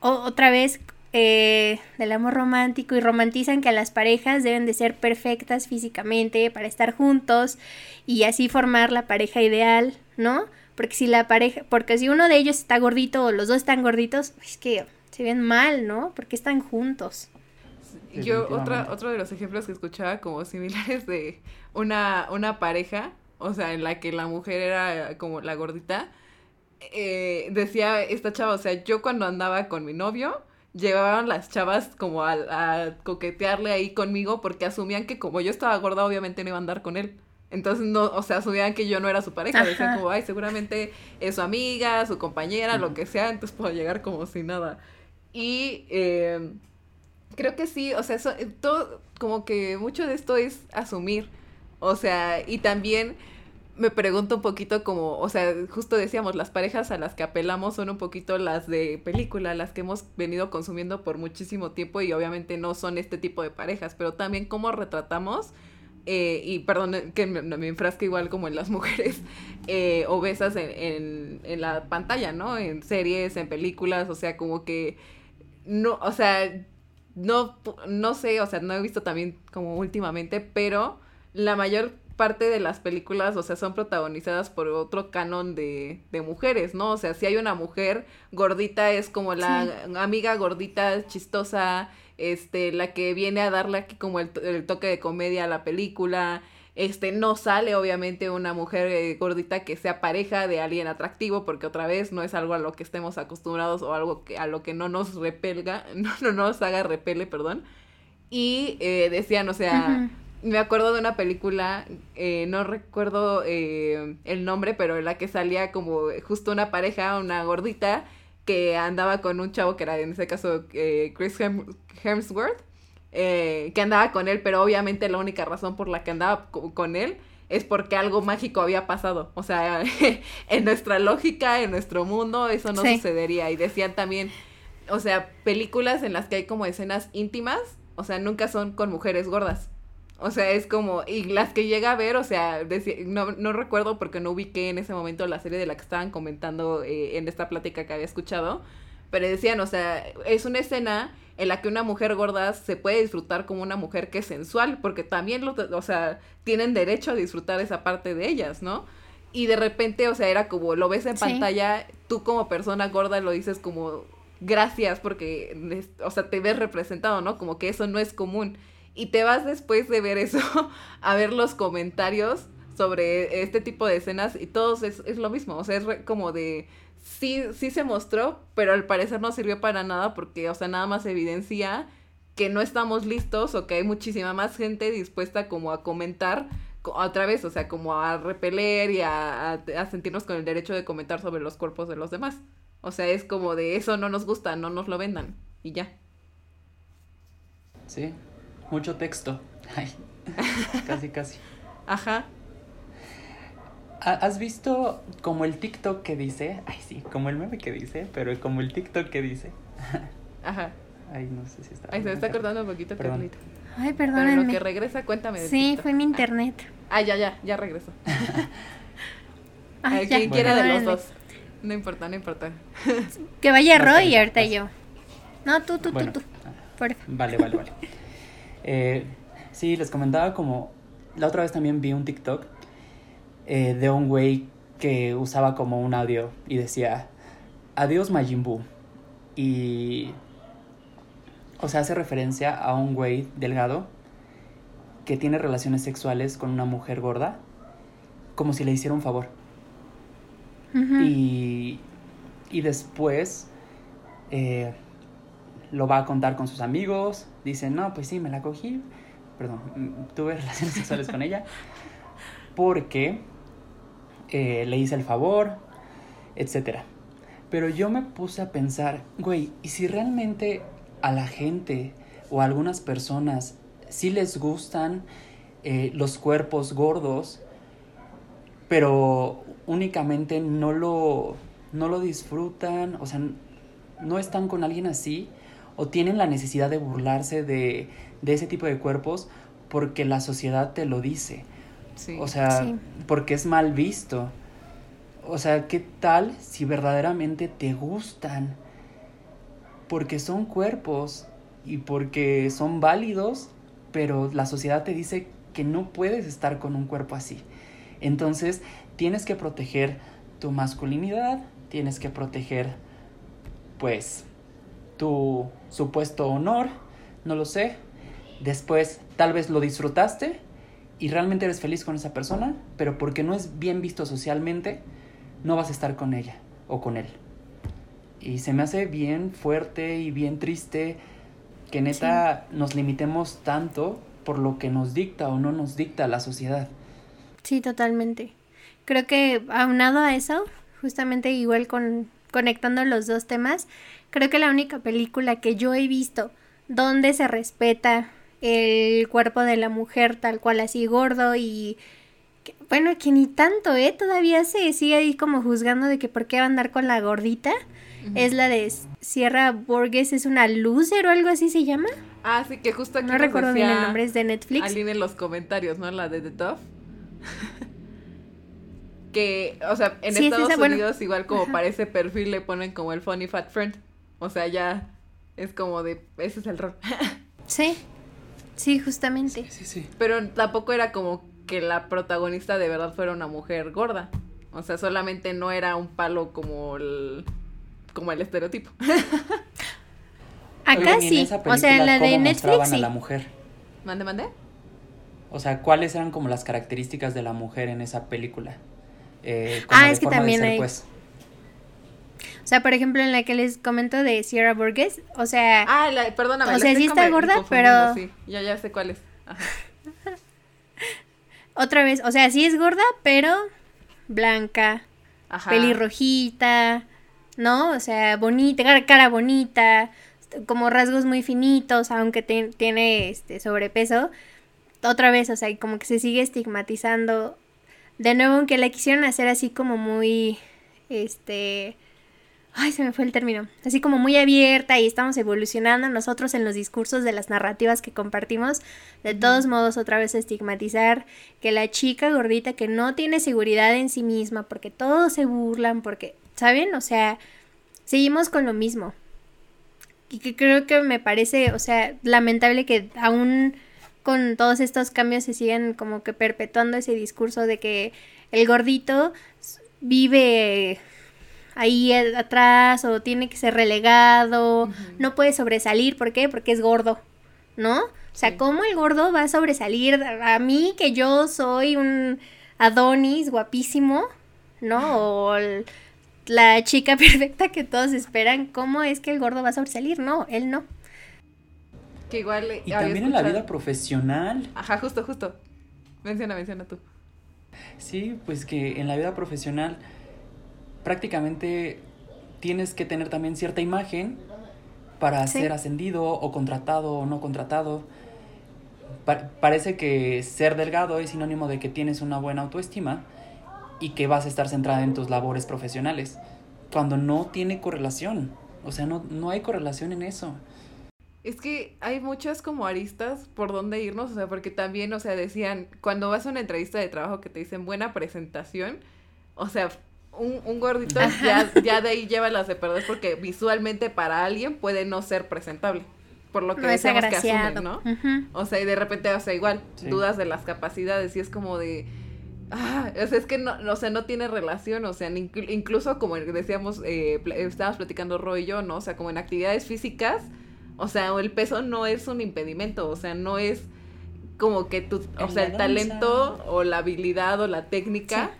otra vez, eh, del amor romántico y romantizan que las parejas deben de ser perfectas físicamente para estar juntos y así formar la pareja ideal, ¿no? Porque si la pareja, porque si uno de ellos está gordito o los dos están gorditos, es que se ven mal, ¿no? Porque están juntos. Yo, otra, otro de los ejemplos que escuchaba como similares de una, una pareja, o sea, en la que la mujer era como la gordita, eh, decía esta chava, o sea, yo cuando andaba con mi novio, llevaban las chavas como a, a, coquetearle ahí conmigo porque asumían que como yo estaba gorda, obviamente no iba a andar con él. Entonces, no, o sea, asumían que yo no era su pareja. Ajá. Decían como, ay, seguramente es su amiga, su compañera, lo que sea, entonces puedo llegar como sin nada. Y eh, creo que sí, o sea, eso, todo, como que mucho de esto es asumir. O sea, y también me pregunto un poquito como, o sea, justo decíamos, las parejas a las que apelamos son un poquito las de película, las que hemos venido consumiendo por muchísimo tiempo y obviamente no son este tipo de parejas, pero también cómo retratamos, eh, y perdón que me, me, enfrasque igual como en las mujeres eh, obesas en, en, en la pantalla, ¿no? En series, en películas, o sea, como que no, o sea, no, no sé, o sea, no he visto también como últimamente, pero la mayor parte de las películas, o sea, son protagonizadas por otro canon de, de mujeres, ¿no? O sea, si hay una mujer gordita es como la sí. amiga gordita, chistosa, este, la que viene a darle aquí como el, el, toque de comedia a la película. Este, no sale obviamente una mujer eh, gordita que sea pareja de alguien atractivo, porque otra vez no es algo a lo que estemos acostumbrados o algo que, a lo que no nos repelga, no, no nos haga repele, perdón. Y eh, decían, o sea, uh -huh me acuerdo de una película, eh, no recuerdo eh, el nombre, pero en la que salía como justo una pareja, una gordita, que andaba con un chavo que era en ese caso eh, Chris Hem Hemsworth, que andaba con él, pero obviamente la única razón por la que andaba con él es porque algo mágico había pasado. O sea, en nuestra lógica, en nuestro mundo, eso no sí. sucedería. Y decían también, o sea, películas en las que hay como escenas íntimas, o sea, nunca son con mujeres gordas o sea, es como, y las que llega a ver, o sea, decía, no, no recuerdo porque no ubiqué en ese momento la serie de la que estaban comentando eh, en esta plática que había escuchado, pero decían, o sea, es una escena en la que una mujer gorda se puede disfrutar como una mujer que es sensual, porque también, lo, o sea, tienen derecho a disfrutar esa parte de ellas, ¿no? Y de repente, o sea, era como, lo ves en sí. pantalla, tú como persona gorda lo dices como, gracias, porque, o sea, te ves representado, ¿no? Como que eso no es común y te vas después de ver eso a ver los comentarios sobre este tipo de escenas y todos es, es lo mismo, o sea, es como de sí, sí se mostró, pero al parecer no sirvió para nada porque, o sea, nada más evidencia que no estamos listos o que hay muchísima más gente dispuesta como a comentar otra vez, o sea, como a repeler y a, a, a sentirnos con el derecho de comentar sobre los cuerpos de los demás. O sea, es como de eso no nos gusta, no nos lo vendan y ya. Sí, mucho texto. Ay, casi, casi. Ajá. ¿Has visto como el TikTok que dice? Ay, sí, como el meme que dice, pero como el TikTok que dice. Ajá. Ay, no sé si está. Ay, se me está cortando un poquito, Perdón. Carlita. Ay, perdónenme. Pero lo que regresa, cuéntame. De sí, TikTok. fue mi internet. Ah, ya, ya, ya regresó. Ay, quien quiera de los dos. No importa, no importa. Que vaya Roy y ahorita pues. yo. No, tú, tú, Bueno. tú, tú. Porfa. Vale, vale, vale. Eh, sí, les comentaba como... La otra vez también vi un TikTok eh, de un güey que usaba como un audio y decía, adiós Majin Buu. Y... O sea, hace referencia a un güey delgado que tiene relaciones sexuales con una mujer gorda como si le hiciera un favor. y, y, después eh, lo va a contar con sus amigos. Dicen, no, pues sí, me la cogí. Perdón, mm, tuve relaciones sexuales con ella. Porque eh, le hice el favor, etc. Pero yo me puse a pensar, güey, ¿y si realmente a la gente o a algunas personas sí les gustan eh, los cuerpos gordos, pero únicamente no lo, no lo disfrutan, o sea, no están con alguien así, o tienen la necesidad de burlarse de, de ese tipo de cuerpos porque la sociedad te lo dice. O sea, porque es mal visto. O sea, ¿qué tal si verdaderamente te gustan? Porque son cuerpos y porque son válidos, pero la sociedad te dice que no puedes estar con un cuerpo así. Entonces, tienes que proteger tu masculinidad, tienes que proteger, pues, tu supuesto honor, no lo sé. Después, tal vez lo disfrutaste y realmente eres feliz con esa persona, pero porque no es bien visto socialmente, no vas a estar con ella o con él. Y se me hace bien fuerte y bien triste que neta nos limitemos tanto por lo que nos dicta o no nos dicta la sociedad. Sí, totalmente. Creo que aunado a eso, justamente igual con conectando los dos temas, creo que la única película que yo he visto donde se respeta el cuerpo de la mujer tal cual así gordo y bueno, que ni tanto, ¿eh? Todavía se sigue ahí como juzgando de que por qué va a andar con la gordita. Es la de Sierra Borges, es una loser o algo así se llama. Ah, sí, que justo aquí No recuerdo bien el nombre, es de Netflix. Alguien en los comentarios, ¿no? La de The Tough. que, o sea, en Estados Unidos igual como para ese perfil le ponen como el funny fat friend. O sea, ya es como de, ese es el rol. sí, sí, justamente. Sí, sí, sí. Pero tampoco era como que la protagonista de verdad fuera una mujer gorda. O sea, solamente no era un palo como el, como el estereotipo. Acá sí. O sea, en la de Netflix sí. a la mujer? ¿Mande, mande? O sea, ¿cuáles eran como las características de la mujer en esa película? Eh, ah, es que también hay. Pues. O sea, por ejemplo, en la que les comento de Sierra Burgess, o sea. Ah, la, perdóname. O sea, sí está gorda, pero. Sí, ya, ya sé cuál es. Otra vez, o sea, sí es gorda, pero blanca, Ajá. pelirrojita, ¿no? O sea, bonita, cara, bonita, como rasgos muy finitos, aunque tiene este sobrepeso. Otra vez, o sea, como que se sigue estigmatizando de nuevo, aunque la quisieron hacer así como muy, este, ay, se me fue el término, así como muy abierta y estamos evolucionando nosotros en los discursos de las narrativas que compartimos, de todos modos otra vez estigmatizar que la chica gordita que no tiene seguridad en sí misma, porque todos se burlan, porque, ¿saben? O sea, seguimos con lo mismo. Y que creo que me parece, o sea, lamentable que aún con todos estos cambios se siguen como que perpetuando ese discurso de que el gordito vive ahí atrás o tiene que ser relegado, no puede sobresalir, ¿por qué? Porque es gordo, ¿no? O sea, ¿cómo el gordo va a sobresalir a mí que yo soy un Adonis guapísimo, ¿no? O la chica perfecta que todos esperan, ¿cómo es que el gordo va a sobresalir? No, él no igual. Y también en la vida profesional. Ajá, justo, justo. Menciona, menciona tú. Sí, pues que en la vida profesional prácticamente tienes que tener también cierta imagen para ser ascendido o contratado o no contratado. parece que ser delgado es sinónimo de que tienes una buena autoestima y que vas a estar centrada en tus labores profesionales, cuando no tiene correlación. O sea, no, no hay correlación en eso. Es que hay muchas como aristas por dónde irnos, o sea, porque también, o sea, decían, cuando vas a una entrevista de trabajo que te dicen buena presentación, o sea, un, un gordito ya, ya de ahí lleva las de perder porque visualmente para alguien puede no ser presentable. Por lo que no decíamos que asumen, ¿no? O sea, y de repente, o sea, igual, dudas de las capacidades y es como de... Ah, o sea, es que no, o sea, no tiene relación, o sea, incluso como decíamos, eh, estábamos platicando Roy y yo, ¿no? O sea, como en actividades físicas, o sea, el peso no es un impedimento, o sea, no es como que tu, o sea, el talento o la habilidad o la técnica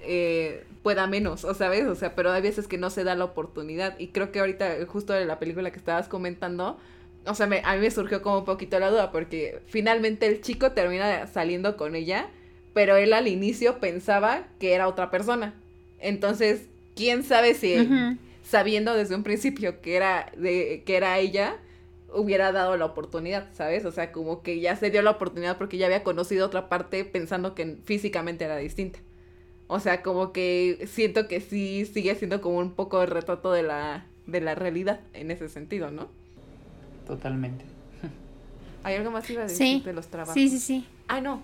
eh, pueda menos, o sabes, o sea, pero hay veces que no se da la oportunidad y creo que ahorita justo de la película que estabas comentando, o sea, a mí me surgió como un poquito la duda porque finalmente el chico termina saliendo con ella, pero él al inicio pensaba que era otra persona. Entonces, quién sabe si sabiendo desde un principio que era de que era ella hubiera dado la oportunidad, ¿sabes? O sea, como que ya se dio la oportunidad porque ya había conocido otra parte pensando que físicamente era distinta. O sea, como que siento que sí sigue siendo como un poco el retrato de la, de la realidad en ese sentido, ¿no? Totalmente. ¿Hay algo más iba a decir de los trabajos? Sí, sí, sí. Ah, no.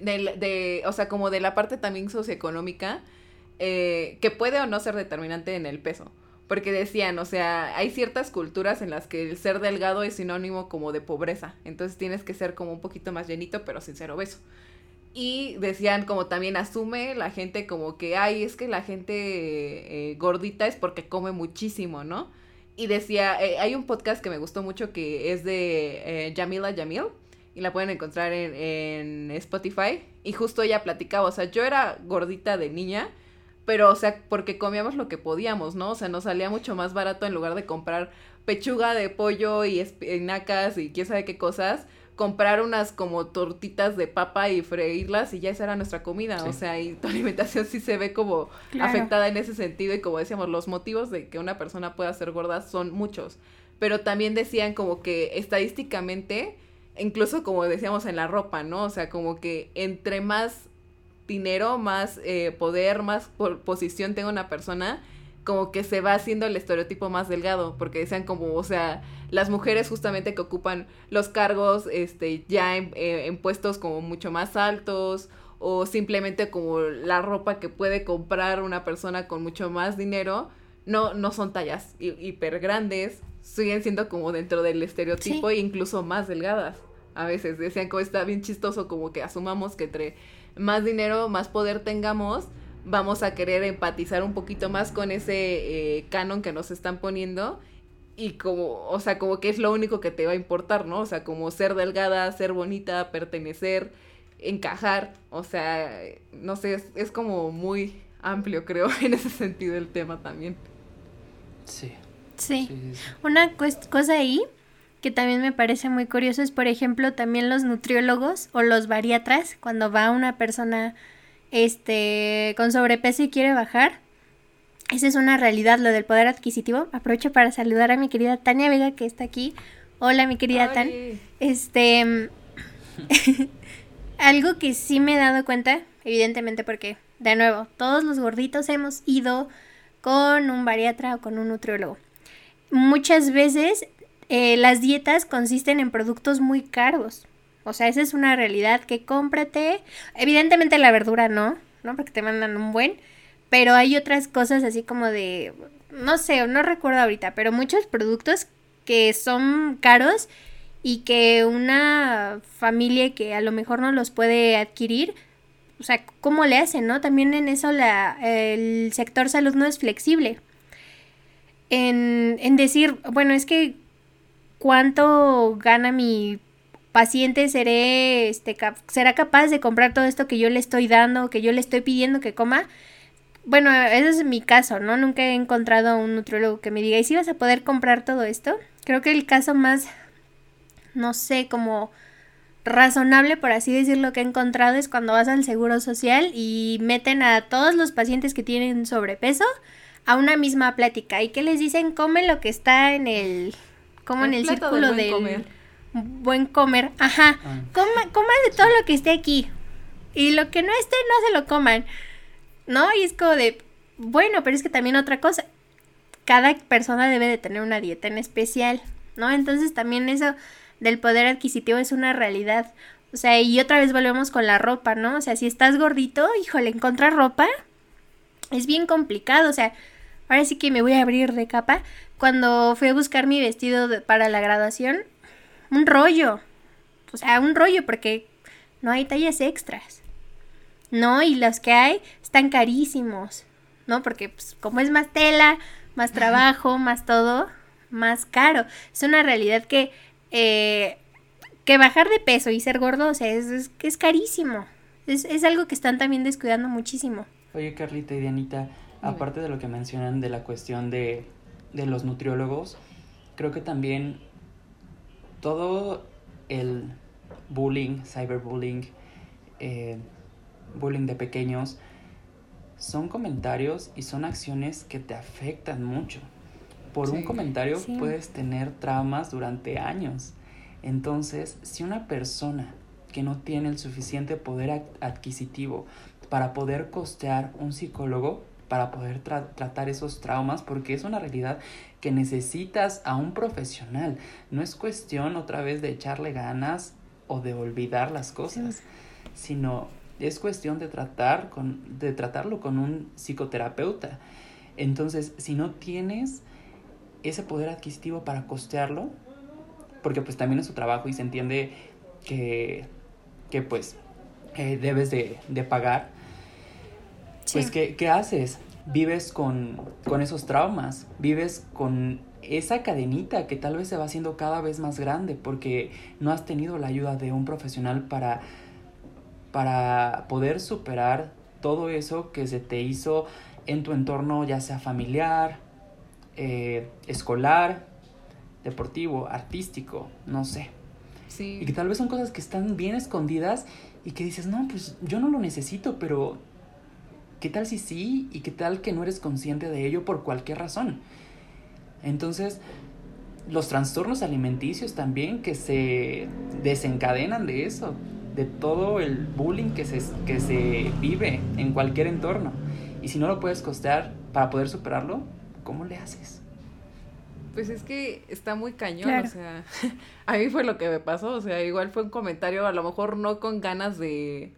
De, de, o sea, como de la parte también socioeconómica, eh, que puede o no ser determinante en el peso. Porque decían, o sea, hay ciertas culturas en las que el ser delgado es sinónimo como de pobreza. Entonces tienes que ser como un poquito más llenito, pero sin ser obeso. Y decían como también asume la gente como que, ay, es que la gente eh, gordita es porque come muchísimo, ¿no? Y decía, eh, hay un podcast que me gustó mucho que es de Jamila Jamil y la pueden encontrar en, en Spotify. Y justo ella platicaba, o sea, yo era gordita de niña pero, o sea, porque comíamos lo que podíamos, ¿no? O sea, nos salía mucho más barato en lugar de comprar pechuga de pollo y espinacas y quién sabe qué cosas, comprar unas como tortitas de papa y freírlas y ya esa era nuestra comida. O sea, y tu alimentación sí se ve como afectada en ese sentido y como decíamos, los motivos de que una persona pueda ser gorda son muchos. Pero también decían como que estadísticamente, incluso como decíamos en la ropa, ¿no? O sea, como que entre más dinero, más eh, poder, más posición tenga una persona, como que se va haciendo el estereotipo más delgado, porque decían como, o sea, las mujeres justamente que ocupan los cargos, este, ya en, eh, en puestos como mucho más altos, o simplemente como la ropa que puede comprar una persona con mucho más dinero, no, no son tallas hiper grandes, siguen siendo como dentro del estereotipo e incluso más delgadas. A veces decían como está bien chistoso como que asumamos que entre más dinero, más poder tengamos, vamos a querer empatizar un poquito más con ese eh, canon que nos están poniendo y como, o sea, como que es lo único que te va a importar, ¿no? O sea, como ser delgada, ser bonita, pertenecer, encajar, o sea, no sé, es, como muy amplio, creo, en ese sentido el tema también. Sí. Sí. Una cosa ahí que también me parece muy curioso es, por ejemplo, también los nutriólogos o los bariatras, cuando va una persona este, con sobrepeso y quiere bajar. Esa es una realidad, lo del poder adquisitivo. Aprovecho para saludar a mi querida Tania Vega, que está aquí. Hola, mi querida Tan. Este. algo que sí me he dado cuenta, evidentemente, porque, de nuevo, todos los gorditos hemos ido con un bariatra o con un nutriólogo. Muchas veces eh, las dietas consisten en productos muy caros. O sea, esa es una realidad que cómprate. Evidentemente la verdura no, ¿no? Porque te mandan un buen. Pero hay otras cosas así como de, no sé, no recuerdo ahorita, pero muchos productos que son caros y que una familia que a lo mejor no los puede adquirir, o sea, ¿cómo le hacen, no? También en eso la, el sector salud no es flexible. En, en decir, bueno, es que cuánto gana mi paciente, seré, este, será capaz de comprar todo esto que yo le estoy dando, que yo le estoy pidiendo que coma. Bueno, ese es mi caso, ¿no? Nunca he encontrado a un nutriólogo que me diga, ¿y si vas a poder comprar todo esto? Creo que el caso más, no sé, como razonable, por así decirlo, que he encontrado es cuando vas al Seguro Social y meten a todos los pacientes que tienen sobrepeso a una misma plática y que les dicen, come lo que está en el como en el círculo del comer. buen comer. Ajá. Ah. Coma, de todo lo que esté aquí. Y lo que no esté, no se lo coman. ¿No? Y es como de, bueno, pero es que también otra cosa. Cada persona debe de tener una dieta en especial, ¿no? Entonces también eso del poder adquisitivo es una realidad. O sea, y otra vez volvemos con la ropa, ¿no? O sea, si estás gordito, híjole, encontrar ropa es bien complicado. O sea, ahora sí que me voy a abrir de capa, cuando fui a buscar mi vestido para la graduación, un rollo. O sea, un rollo porque no hay tallas extras. No, y los que hay están carísimos. ¿No? Porque pues, como es más tela, más trabajo, más todo, más caro. Es una realidad que eh, que bajar de peso y ser gordo, o sea, es, es, es carísimo. Es, es algo que están también descuidando muchísimo. Oye, Carlita y Dianita, aparte de lo que mencionan de la cuestión de, de los nutriólogos, creo que también todo el bullying, cyberbullying, eh, bullying de pequeños, son comentarios y son acciones que te afectan mucho. Por un comentario puedes tener traumas durante años. Entonces, si una persona que no tiene el suficiente poder adquisitivo para poder costear un psicólogo, para poder tratar esos traumas, porque es una realidad que necesitas a un profesional. No es cuestión otra vez de echarle ganas o de olvidar las cosas, sino es cuestión de tratar con, de tratarlo con un psicoterapeuta. Entonces, si no tienes ese poder adquisitivo para costearlo, porque pues también es su trabajo y se entiende que, que pues eh, debes de, de pagar, pues ¿qué, ¿qué, haces? Vives con, con esos traumas, vives con esa cadenita que tal vez se va haciendo cada vez más grande porque no has tenido la ayuda de un profesional para para poder superar todo eso que se te hizo en tu entorno, ya sea familiar, eh, escolar, deportivo, artístico, no sé. Sí. Y que tal vez son cosas que están bien escondidas y que dices, no, pues yo no lo necesito, pero ¿qué tal si sí? ¿Y qué tal que no eres consciente de ello por cualquier razón? Entonces, los trastornos alimenticios también que se desencadenan de eso de todo el bullying que se, que se vive en cualquier entorno. Y si no lo puedes costear para poder superarlo, ¿cómo le haces? Pues es que está muy cañón, o sea, a mí fue lo que me pasó, o sea, igual fue un comentario, a lo mejor no con ganas de,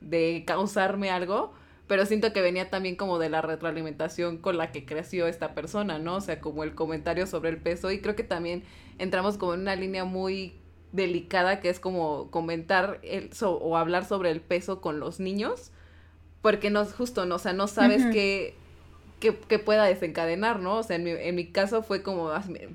de causarme algo, pero siento que venía también como de la retroalimentación con la que creció esta persona, ¿no? O sea, como el comentario sobre el peso y creo que también entramos como en una línea muy delicada que es como comentar el, o hablar sobre el peso con los niños, porque no es justo, no, o sea, no sabes qué, qué, pueda desencadenar, ¿no? O sea, en mi, en mi caso fue como,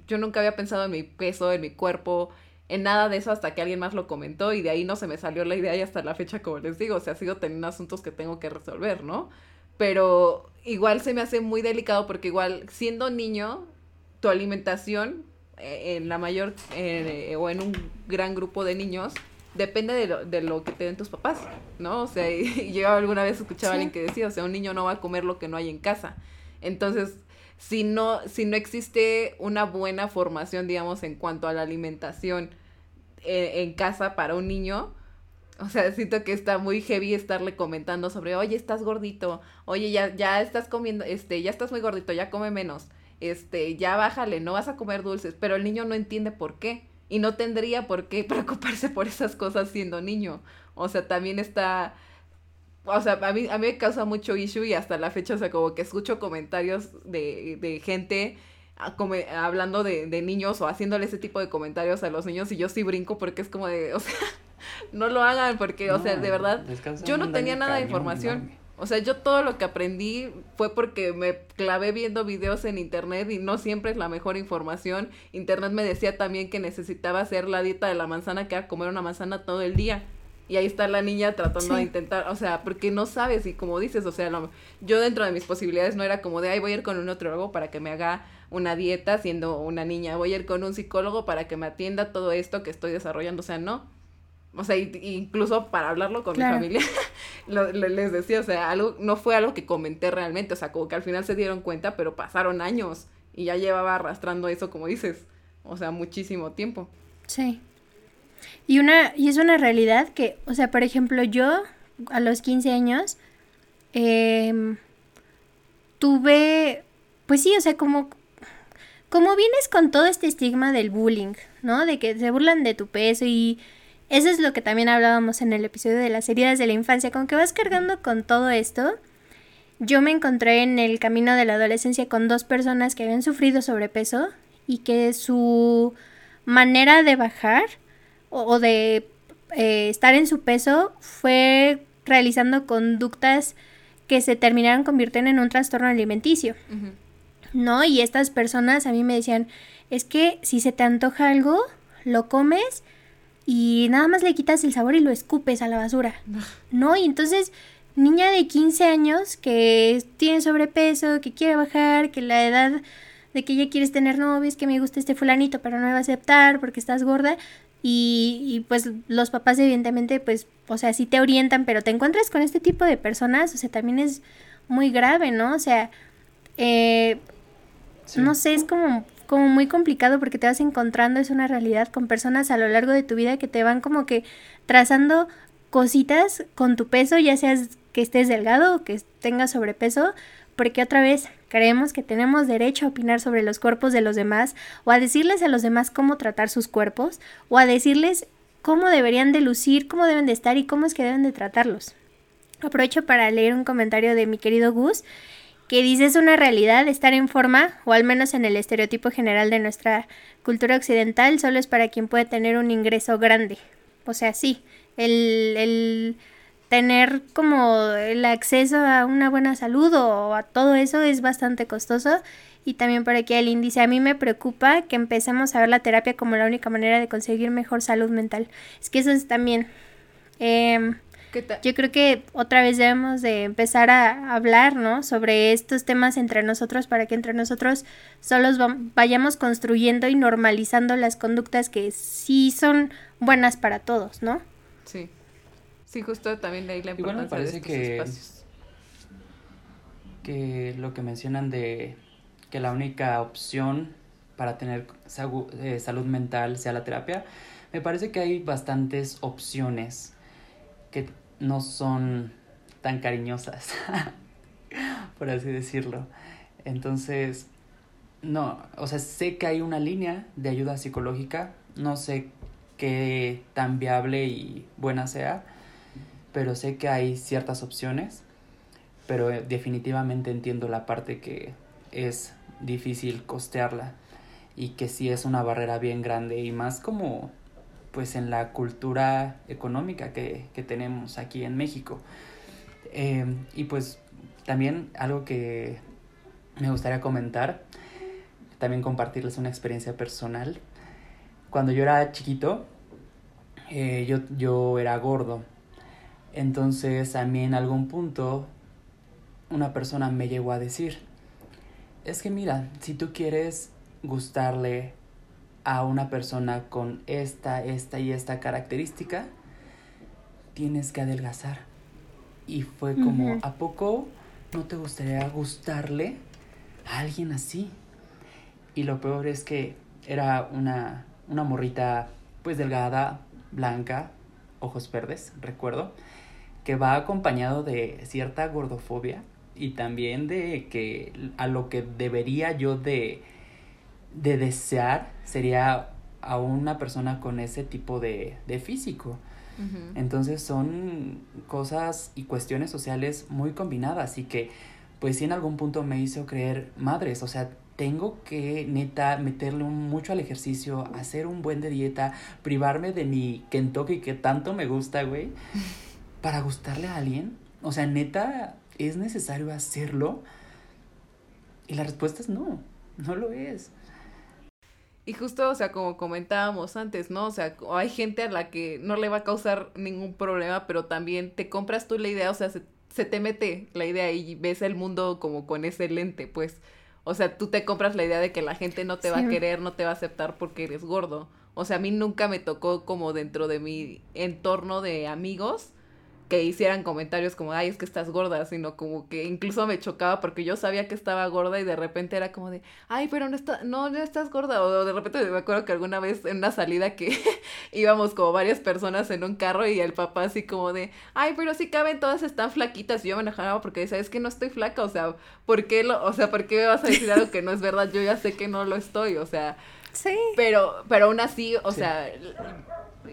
yo nunca había pensado en mi peso, en mi cuerpo, en nada de eso hasta que alguien más lo comentó y de ahí no se me salió la idea y hasta la fecha, como les digo, o sea, sigo teniendo asuntos que tengo que resolver, ¿no? Pero igual se me hace muy delicado porque igual siendo niño, tu alimentación en la mayor eh, o en un gran grupo de niños depende de lo, de lo que te den tus papás, ¿no? O sea, yo alguna vez escuchaba a alguien que decía, o sea, un niño no va a comer lo que no hay en casa. Entonces, si no, si no existe una buena formación, digamos, en cuanto a la alimentación eh, en casa para un niño, o sea, siento que está muy heavy estarle comentando sobre, oye, estás gordito, oye, ya, ya estás comiendo, este, ya estás muy gordito, ya come menos este, ya bájale, no vas a comer dulces, pero el niño no entiende por qué y no tendría por qué preocuparse por esas cosas siendo niño. O sea, también está, o sea, a mí, a mí me causa mucho issue y hasta la fecha, o sea, como que escucho comentarios de, de gente hablando de, de niños o haciéndole ese tipo de comentarios a los niños y yo sí brinco porque es como de, o sea, no lo hagan porque, o sea, de verdad, yo no tenía nada de información. O sea, yo todo lo que aprendí fue porque me clavé viendo videos en internet y no siempre es la mejor información. Internet me decía también que necesitaba hacer la dieta de la manzana, que era comer una manzana todo el día. Y ahí está la niña tratando de intentar, o sea, porque no sabes y como dices, o sea, yo dentro de mis posibilidades no era como de, ay, voy a ir con un nutriólogo para que me haga una dieta siendo una niña, voy a ir con un psicólogo para que me atienda todo esto que estoy desarrollando, o sea, no o sea, incluso para hablarlo con mi familia, les decía, o sea, algo, no fue algo que comenté realmente, o sea, como que al final se dieron cuenta, pero pasaron años y ya llevaba arrastrando eso, como dices, o sea, muchísimo tiempo. Sí. Y una, y es una realidad que, o sea, por ejemplo, yo a los 15 años em, tuve, pues sí, o sea, como, como vienes con todo este estigma del bullying, ¿no? De que se burlan de tu peso y eso es lo que también hablábamos en el episodio de las heridas de la infancia, con que vas cargando con todo esto. Yo me encontré en el camino de la adolescencia con dos personas que habían sufrido sobrepeso y que su manera de bajar o, de eh, estar en su peso fue realizando conductas que se terminaron convirtiendo en un trastorno alimenticio. ¿No? Y estas personas a mí me decían, es que si se te antoja algo, lo comes y nada más le quitas el sabor y lo escupes a la basura. ¿No? Y entonces, niña de 15 años que tiene sobrepeso, que quiere bajar, que la edad de que ya quieres tener novios, que me gusta este fulanito, pero no me va a aceptar porque estás gorda. Y, y pues los papás evidentemente pues, o sea, sí te orientan, pero te encuentras con este tipo de personas, o sea, también es muy grave, ¿no? O sea, eh, no sé, es como como muy complicado porque te vas encontrando, es una realidad con personas a lo largo de tu vida que te van como que trazando cositas con tu peso, ya seas que estés delgado o que tengas sobrepeso, porque otra vez creemos que tenemos derecho a opinar sobre los cuerpos de los demás o a decirles a los demás cómo tratar sus cuerpos o a decirles cómo deberían de lucir, cómo deben de estar y cómo es que deben de tratarlos. Aprovecho para leer un comentario de mi querido Gus que dice es una realidad estar en forma, o al menos en el estereotipo general de nuestra cultura occidental, solo es para quien puede tener un ingreso grande. O sea, sí, el, el tener como el acceso a una buena salud o a todo eso es bastante costoso. Y también por aquí el índice. A mí me preocupa que empecemos a ver la terapia como la única manera de conseguir mejor salud mental. Es que eso es también... Eh, yo creo que otra vez debemos de empezar a hablar, ¿no? Sobre estos temas entre nosotros para que entre nosotros solos vayamos construyendo y normalizando las conductas que sí son buenas para todos, ¿no? Sí. Sí, justo también de ahí la importancia me parece que, que lo que mencionan de que la única opción para tener eh, salud mental sea la terapia, me parece que hay bastantes opciones que no son tan cariñosas, por así decirlo. Entonces, no, o sea, sé que hay una línea de ayuda psicológica, no sé qué tan viable y buena sea, pero sé que hay ciertas opciones, pero definitivamente entiendo la parte que es difícil costearla y que sí es una barrera bien grande y más como pues en la cultura económica que, tenemos aquí en México. Eh, y pues también algo que me gustaría comentar, también compartirles una experiencia personal. Cuando yo era chiquito, eh, yo, yo era gordo. Entonces a mí en algún punto una persona me llegó a decir, es que mira, si tú quieres gustarle a una persona con esta, esta y esta característica, tienes que adelgazar. Y fue como, ¿a poco no te gustaría gustarle a alguien así? Y lo peor es que era una, una morrita pues delgada, blanca, ojos verdes, recuerdo, que va acompañado de cierta gordofobia y también de que a lo que debería yo de de desear sería a una persona con ese tipo de, de físico. Entonces son cosas y cuestiones sociales muy combinadas y que pues sí en algún punto me hizo creer madres, o sea, tengo que neta meterle mucho al ejercicio, hacer un buen de dieta, privarme de mi Kentucky que tanto me gusta, güey, para gustarle a alguien. O sea, neta, ¿es necesario hacerlo? Y la respuesta es no, no lo es. Y justo, o sea, como comentábamos antes, ¿no? O sea, hay gente a la que no le va a causar ningún problema, pero también te compras tú la idea, o sea, se, te mete la idea y ves el mundo como con ese lente, pues. O sea, tú te compras la idea de que la gente no te va a querer, no te va a aceptar porque eres gordo. O sea, a mí nunca me tocó como dentro de mi entorno de amigos que hicieran comentarios como, ay, es que estás gorda, sino como que incluso me chocaba porque yo sabía que estaba gorda y de repente era como de, ay, pero no, está, no, no estás gorda. O de repente me acuerdo que alguna vez en una salida que íbamos como varias personas en un carro y el papá así como de, ay, pero sí caben, todas están flaquitas. Y yo me enojaba porque decía, es que no estoy flaca, o sea, ¿por qué, lo, o sea, ¿por qué me vas a decir algo que no es verdad? Yo ya sé que no lo estoy, o sea. Sí. Pero, pero aún así, o sea,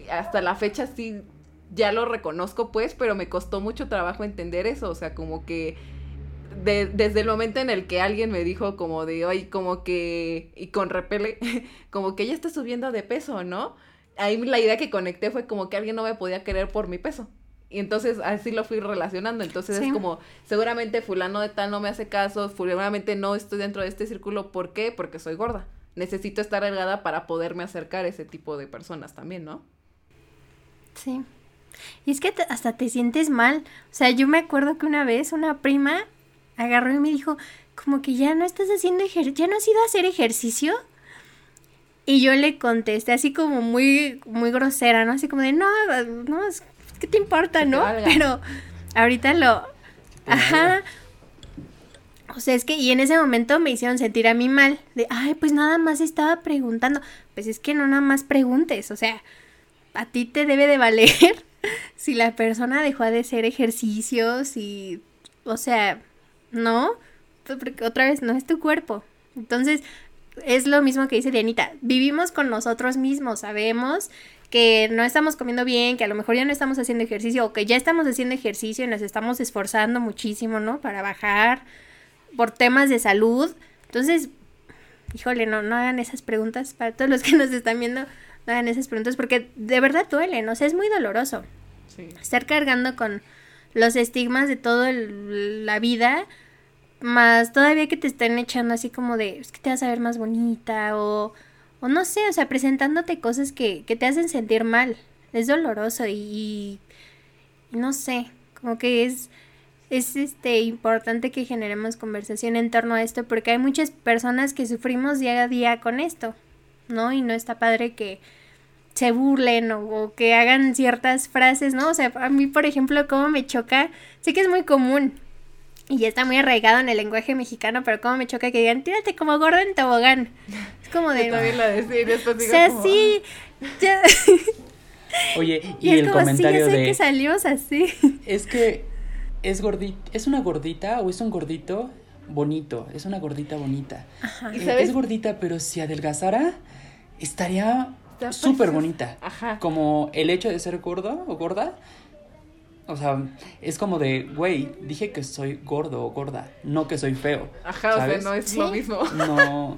hasta la fecha sí ya lo reconozco pues, pero me costó mucho trabajo entender eso, o sea, como que desde el momento en el que alguien me dijo como de, hoy como que, y con repele, como que ella está subiendo de peso, ¿no? Ahí la idea que conecté fue como que alguien no me podía querer por mi peso. Y entonces así lo fui relacionando. Entonces es como, seguramente fulano de tal no me hace caso, seguramente no estoy dentro de este círculo. ¿Por qué? Porque soy gorda. Necesito estar delgada para poderme acercar a ese tipo de personas también, ¿no? Sí. Y es que hasta te sientes mal. O sea, yo me acuerdo que una vez una prima agarró y me dijo, como que ya no estás haciendo ejercicio, ya no has ido a hacer ejercicio. Y yo le contesté así como muy, muy grosera, ¿no? Así como de, no, no, ¿qué te importa, no? Pero ahorita lo... Ajá. O sea, es que, y en ese momento me hicieron sentir a mí mal, de, ay, pues nada más estaba preguntando. Pues es que no nada más preguntes, o sea, a ti te debe de valer si la persona dejó de hacer ejercicios y, o sea, no, porque otra vez no es tu cuerpo. Entonces, es lo mismo que dice Dianita, vivimos con nosotros mismos, sabemos que no estamos comiendo bien, que a lo mejor ya no estamos haciendo ejercicio o que ya estamos haciendo ejercicio y nos estamos esforzando muchísimo, ¿no? Para bajar por temas de salud. Entonces, híjole, no, no hagan esas preguntas para todos los que nos están viendo, hagan esas preguntas porque de verdad duelen, o sea, es muy doloroso. Estar cargando con los estigmas de toda la vida más todavía que te estén echando así como de, es que te vas a ver más bonita o, o no sé, o sea, presentándote cosas que, que te hacen sentir mal. Es doloroso y, y, no sé, como que es, es este importante que generemos conversación en torno a esto porque hay muchas personas que sufrimos día a día con esto, ¿no? Y no está padre que se burlen o, o, que hagan ciertas frases, ¿no? O sea, a mí, por ejemplo, como me choca, sé que es muy común, y ya está muy arraigado en el lenguaje mexicano, pero como me choca que digan, tírate como gordo en tobogán. Es como de... digo O sea, sí, ya... Oye, y, el comentario sí, de... que salimos así. Es que es gordita, es una gordita o es un gordito bonito, es una gordita bonita. Ajá. ¿Y sabes? Es gordita, pero si adelgazara, estaría súper bonita. Ajá. Como el hecho de ser gordo o gorda o sea, es como de, güey, dije que soy gordo o gorda, no que soy feo. Ajá, o sea, no es lo mismo. No.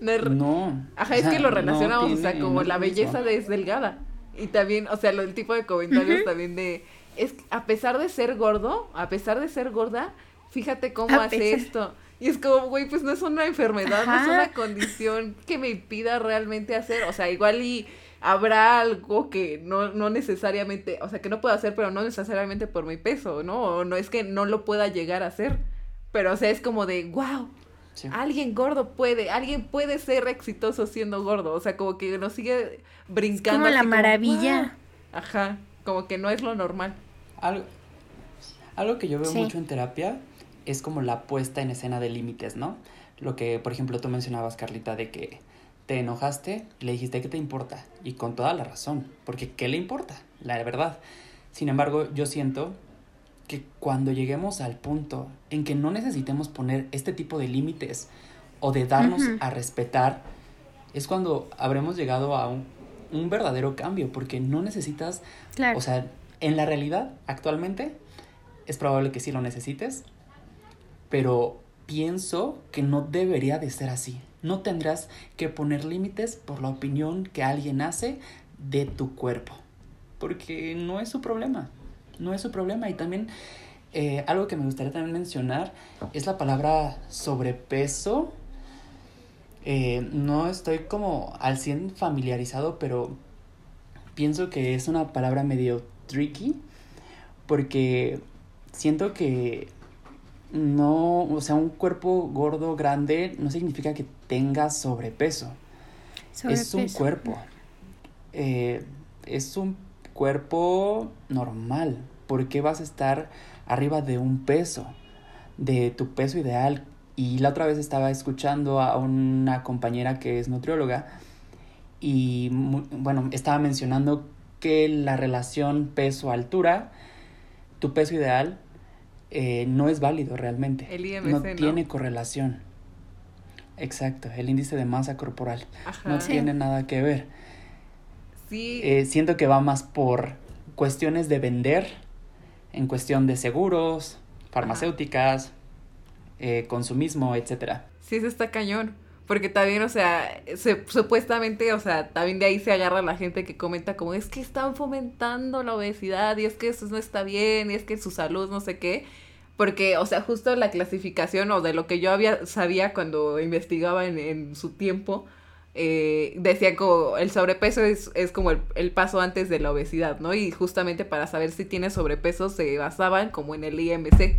no. Ajá, es que lo relacionamos, o sea, como la belleza de es delgada. Y también, o sea, lo, el tipo de comentarios también de, es a pesar de ser gordo, a pesar de ser gorda, fíjate cómo hace esto. Y es como, güey, pues no es una enfermedad, no es una condición que me impida realmente hacer, o sea, igual y habrá algo que no, no necesariamente, o sea, que no puedo hacer, pero no necesariamente por mi peso, ¿no? O no es que no lo pueda llegar a hacer, pero o sea, es como de, wow, alguien gordo puede, alguien puede ser exitoso siendo gordo, o sea, como que nos sigue brincando. como la maravilla. Ajá, como que no es lo normal. Algo, algo que yo veo mucho en terapia es como la puesta en escena de límites, ¿no? Lo que, por ejemplo, tú mencionabas, Carlita, de que te enojaste, le dijiste que te importa, y con toda la razón, porque ¿qué le importa? La verdad. Sin embargo, yo siento que cuando lleguemos al punto en que no necesitemos poner este tipo de límites o de darnos a respetar, es cuando habremos llegado a un, un verdadero cambio, porque no necesitas, o sea, en la realidad, actualmente, es probable que sí lo necesites, pero pienso que no debería de ser así. No tendrás que poner límites por la opinión que alguien hace de tu cuerpo, porque no es su problema, no es su problema. Y también eh, algo que me gustaría también mencionar es la palabra sobrepeso. Eh, no estoy como al 100 familiarizado, pero pienso que es una palabra medio tricky, porque siento que no, o sea, un cuerpo gordo, grande, no significa que tenga sobrepeso. Es un cuerpo. Eh, es un cuerpo normal. ¿Por qué vas a estar arriba de un peso? De tu peso ideal. Y la otra vez estaba escuchando a una compañera que es nutrióloga y, bueno, estaba mencionando que la relación peso-altura, tu peso ideal eh, no es válido realmente. El IMC, no, tiene correlación. Exacto, el índice de masa corporal. No tiene nada que ver. Sí. Eh, siento que va más por cuestiones de vender, en cuestión de seguros, farmacéuticas, eh, consumismo, etcétera. Sí, eso está cañón. Porque también, o sea, supuestamente, o sea, también de ahí se agarra la gente que comenta como es que están fomentando la obesidad y es que eso no está bien y es que su salud no sé qué. Porque, o sea, justo la clasificación o de lo que yo había sabía cuando investigaba en, su tiempo, eh, decía como el sobrepeso es, es como el, paso antes de la obesidad, ¿no? Y justamente para saber si tienes sobrepeso se basaban como en el IMC.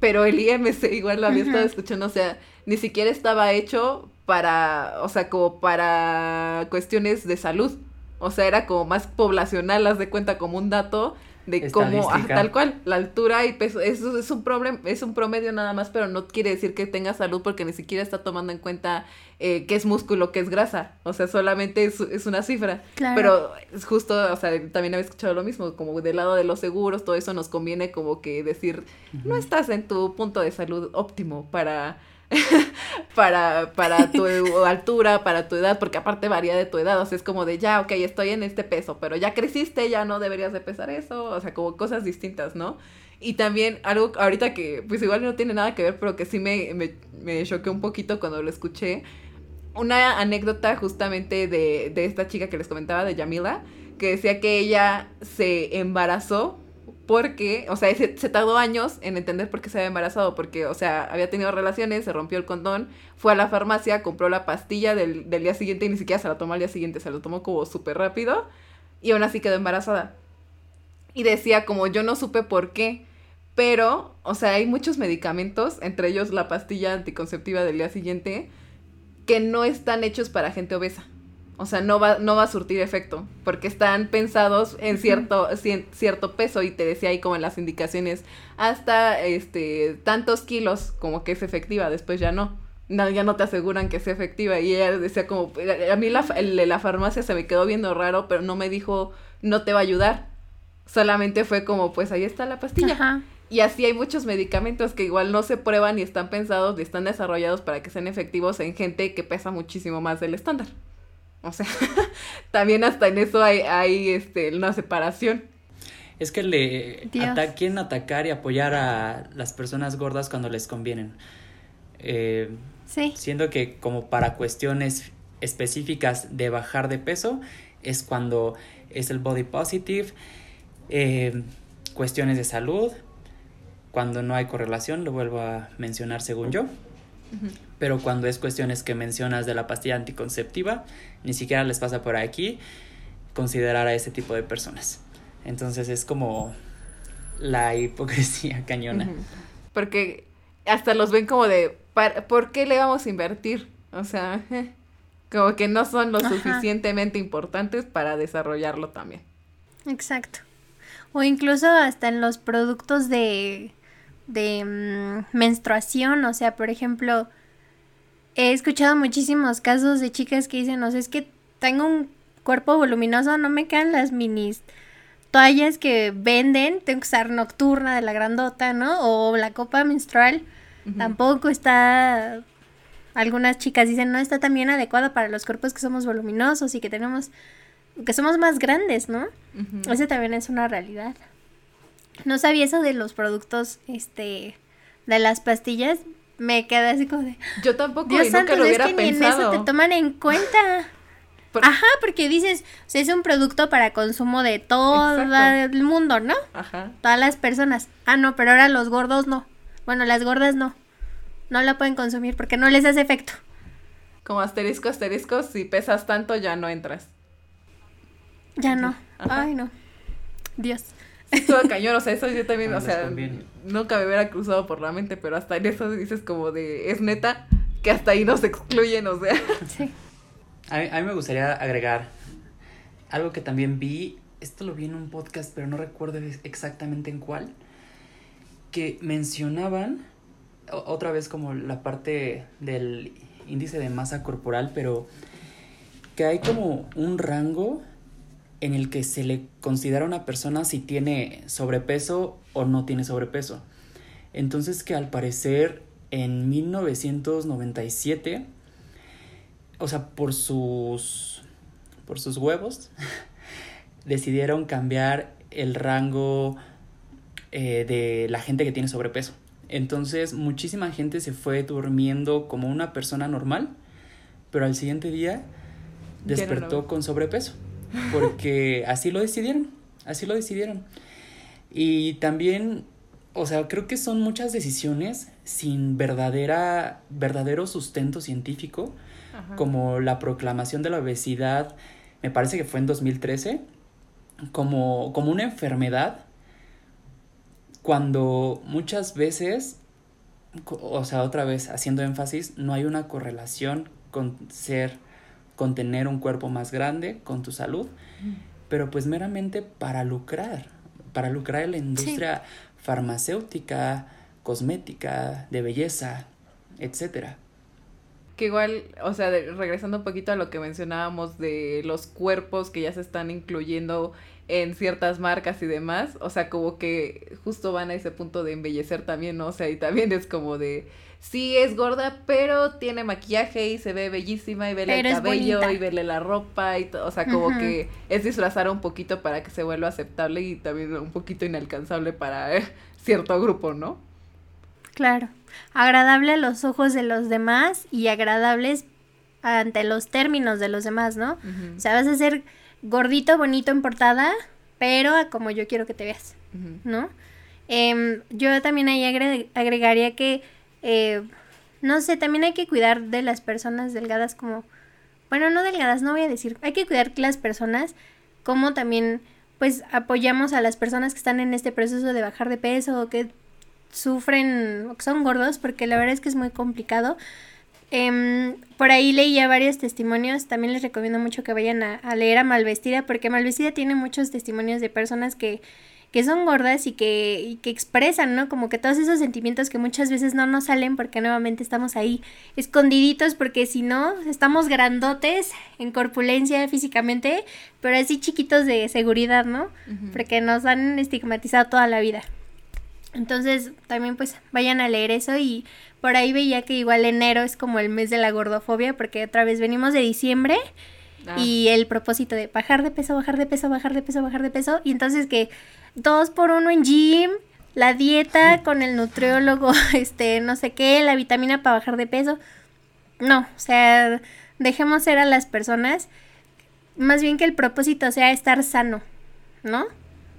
Pero el IMC igual lo había estado escuchando, o sea, ni siquiera estaba hecho para, o sea, como para cuestiones de salud. O sea, era como más poblacional, haz de cuenta como un dato de cómo, tal cual, la altura y peso, eso es un problema, es un promedio nada más, pero no quiere decir que tenga salud porque ni siquiera está tomando en cuenta eh, qué es músculo, qué es grasa, o sea, solamente es, es una cifra, pero es justo, o sea, también había escuchado lo mismo, como del lado de los seguros, todo eso nos conviene como que decir, no estás en tu punto de salud óptimo para para, para tu altura, para tu edad, porque aparte varía de tu edad, o sea, es como de ya, ok, estoy en este peso, pero ya creciste, ya no deberías de pesar eso, o sea, como cosas distintas, ¿no? Y también algo ahorita que, pues igual no tiene nada que ver, pero que sí me, me, me choqué un poquito cuando lo escuché, una anécdota justamente de, de esta chica que les comentaba, de Yamila, que decía que ella se embarazó porque, o sea, se, tardó años en entender por qué se había embarazado, porque, o sea, había tenido relaciones, se rompió el condón, fue a la farmacia, compró la pastilla del, del día siguiente y ni siquiera se la tomó al día siguiente, se lo tomó como súper rápido y aún así quedó embarazada. Y decía como yo no supe por qué, pero, o sea, hay muchos medicamentos, entre ellos la pastilla anticonceptiva del día siguiente, que no están hechos para gente obesa. O sea, no va, no va a surtir efecto, porque están pensados en cierto, cierto peso, y te decía ahí como en las indicaciones, hasta este tantos kilos, como que es efectiva, después ya no. no ya no te aseguran que sea efectiva. Y ella decía como, a mí la, la farmacia se me quedó viendo raro, pero no me dijo, no te va a ayudar. Solamente fue como, pues ahí está la pastilla. Y así hay muchos medicamentos que igual no se prueban y están pensados y están desarrollados para que sean efectivos en gente que pesa muchísimo más del estándar. O sea, también hasta en eso hay, hay este, una separación. Es que le quieren atacar y apoyar a las personas gordas cuando les convienen. Eh, sí. Siendo que como para cuestiones específicas de bajar de peso es cuando es el body positive, eh, cuestiones de salud, cuando no hay correlación, lo vuelvo a mencionar según yo. Pero cuando es cuestiones que mencionas de la pastilla anticonceptiva, ni siquiera les pasa por aquí considerar a ese tipo de personas. Entonces es como la hipocresía cañona. Porque hasta los ven como de, ¿por qué le vamos a invertir? O sea, como que no son lo suficientemente importantes para desarrollarlo también. Exacto. O incluso hasta en los productos de, de mm, menstruación, o sea, por ejemplo, he escuchado muchísimos casos de chicas que dicen, no sé, es que tengo un cuerpo voluminoso, no me quedan las minis toallas que venden, tengo que usar nocturna de la grandota, ¿no? O la copa menstrual, tampoco está... Algunas chicas dicen, no está también adecuada para los cuerpos que somos voluminosos y que tenemos, que somos más grandes, ¿no? Ese también es una realidad. No sabía eso de los productos, este, de las pastillas, me quedé así como de. Yo tampoco, Dios y nunca lo hubiera es que pensado. Ni en eso te toman en cuenta. Ajá, porque dices, o sea, es un producto para consumo de todo el mundo, ¿no? Ajá. Todas las personas. Ah, no, pero ahora los gordos no. Bueno, las gordas no. No la pueden consumir porque no les hace efecto. Como asterisco, asterisco, si pesas tanto ya no entras. Ya no. Ay, no. Dios. Todo cañón, o sea, eso yo también, o sea, nunca me hubiera cruzado por la mente, pero hasta en eso dices como de, es neta, que hasta ahí nos excluyen, o sea. Sí. A mí, me gustaría agregar algo que también vi, esto lo vi en un podcast, pero no recuerdo exactamente en cuál, que mencionaban, otra vez como la parte del índice de masa corporal, pero que hay como un rango en el que se le considera a una persona si tiene sobrepeso o no tiene sobrepeso. Entonces que al parecer en 1997, o sea, por sus, por sus huevos, decidieron cambiar el rango eh, de la gente que tiene sobrepeso. Entonces muchísima gente se fue durmiendo como una persona normal, pero al siguiente día despertó con sobrepeso porque así lo decidieron, así lo decidieron. Y también o sea, creo que son muchas decisiones sin verdadera, verdadero sustento científico, como la proclamación de la obesidad, me parece que fue en 2013, como, como una enfermedad, cuando muchas veces, o sea, otra vez haciendo énfasis, no hay una correlación con ser, con tener un cuerpo más grande, con tu salud, pero pues meramente para lucrar, para lucrar en la industria farmacéutica, cosmética, de belleza, etcétera. Que igual, o sea, regresando un poquito a lo que mencionábamos de los cuerpos que ya se están incluyendo en ciertas marcas y demás, o sea, como que justo van a ese punto de embellecer también, ¿no? O sea, y también es como de, sí es gorda, pero tiene maquillaje y se ve bellísima y vele el cabello y vele la ropa y todo, o sea, como que es disfrazar un poquito para que se vuelva aceptable y también un poquito inalcanzable para eh, cierto grupo, ¿no? Claro, agradable a los ojos de los demás y agradables ante los términos de los demás, ¿no? O sea, vas a ser gordito, bonito en portada, pero como yo quiero que te veas, ¿no? Em, yo también ahí agregaría que eh, no sé, también hay que cuidar de las personas delgadas como, bueno, no delgadas, no voy a decir, hay que cuidar de las personas como también pues apoyamos a las personas que están en este proceso de bajar de peso o que sufren o que son gordos, porque la verdad es que es muy complicado. Em, por ahí leía varios testimonios, también les recomiendo mucho que vayan a, a leer a Malvestida, porque Malvestida tiene muchos testimonios de personas que que son gordas y que, y que expresan, ¿no? Como que todos esos sentimientos que muchas veces no nos salen porque nuevamente estamos ahí escondiditos porque si no, estamos grandotes en corpulencia físicamente, pero así chiquitos de seguridad, ¿no? Porque nos han estigmatizado toda la vida. Entonces, también pues vayan a leer eso y por ahí veía que igual enero es como el mes de la gordofobia porque otra vez venimos de diciembre ah. y el propósito de bajar de peso, bajar de peso, bajar de peso, bajar de peso y entonces que dos por uno en gym, la dieta con el nutriólogo, este, no sé qué, la vitamina para bajar de peso. No, o sea, dejemos ser a las personas. Más bien que el propósito sea estar sano, ¿no?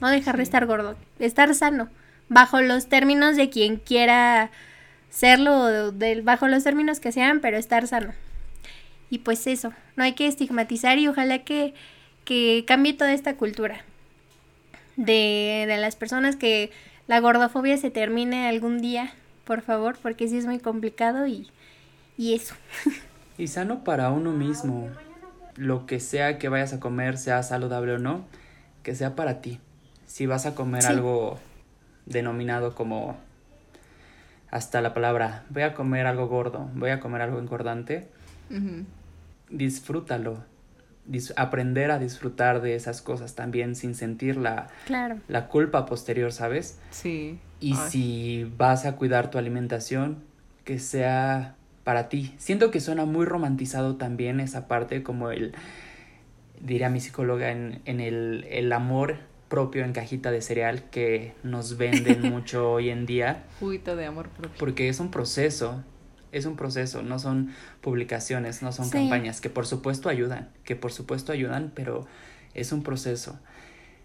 No dejar de estar gordo, estar sano, bajo los términos de quien quiera serlo, bajo los términos que sean, pero estar sano. Y pues eso, no hay que estigmatizar y ojalá que, que cambie toda esta cultura de, de las personas que la gordofobia se termine algún día, por favor, porque sí es muy complicado y, y eso. Y sano para uno mismo. Lo que sea que vayas a comer, sea saludable o no, que sea para ti. Si vas a comer algo denominado como hasta la palabra, voy a comer algo gordo, voy a comer algo engordante, disfrútalo, aprender a disfrutar de esas cosas también sin sentir la, la culpa posterior, ¿sabes? Sí. Y si vas a cuidar tu alimentación, que sea para ti. Siento que suena muy romantizado también esa parte, como el, diría mi psicóloga, en, en el, el amor propio en cajita de cereal que nos venden mucho hoy en día. Juguito de amor propio. Porque es un proceso es un proceso, no son publicaciones, no son campañas, que por supuesto ayudan, que por supuesto ayudan, pero es un proceso.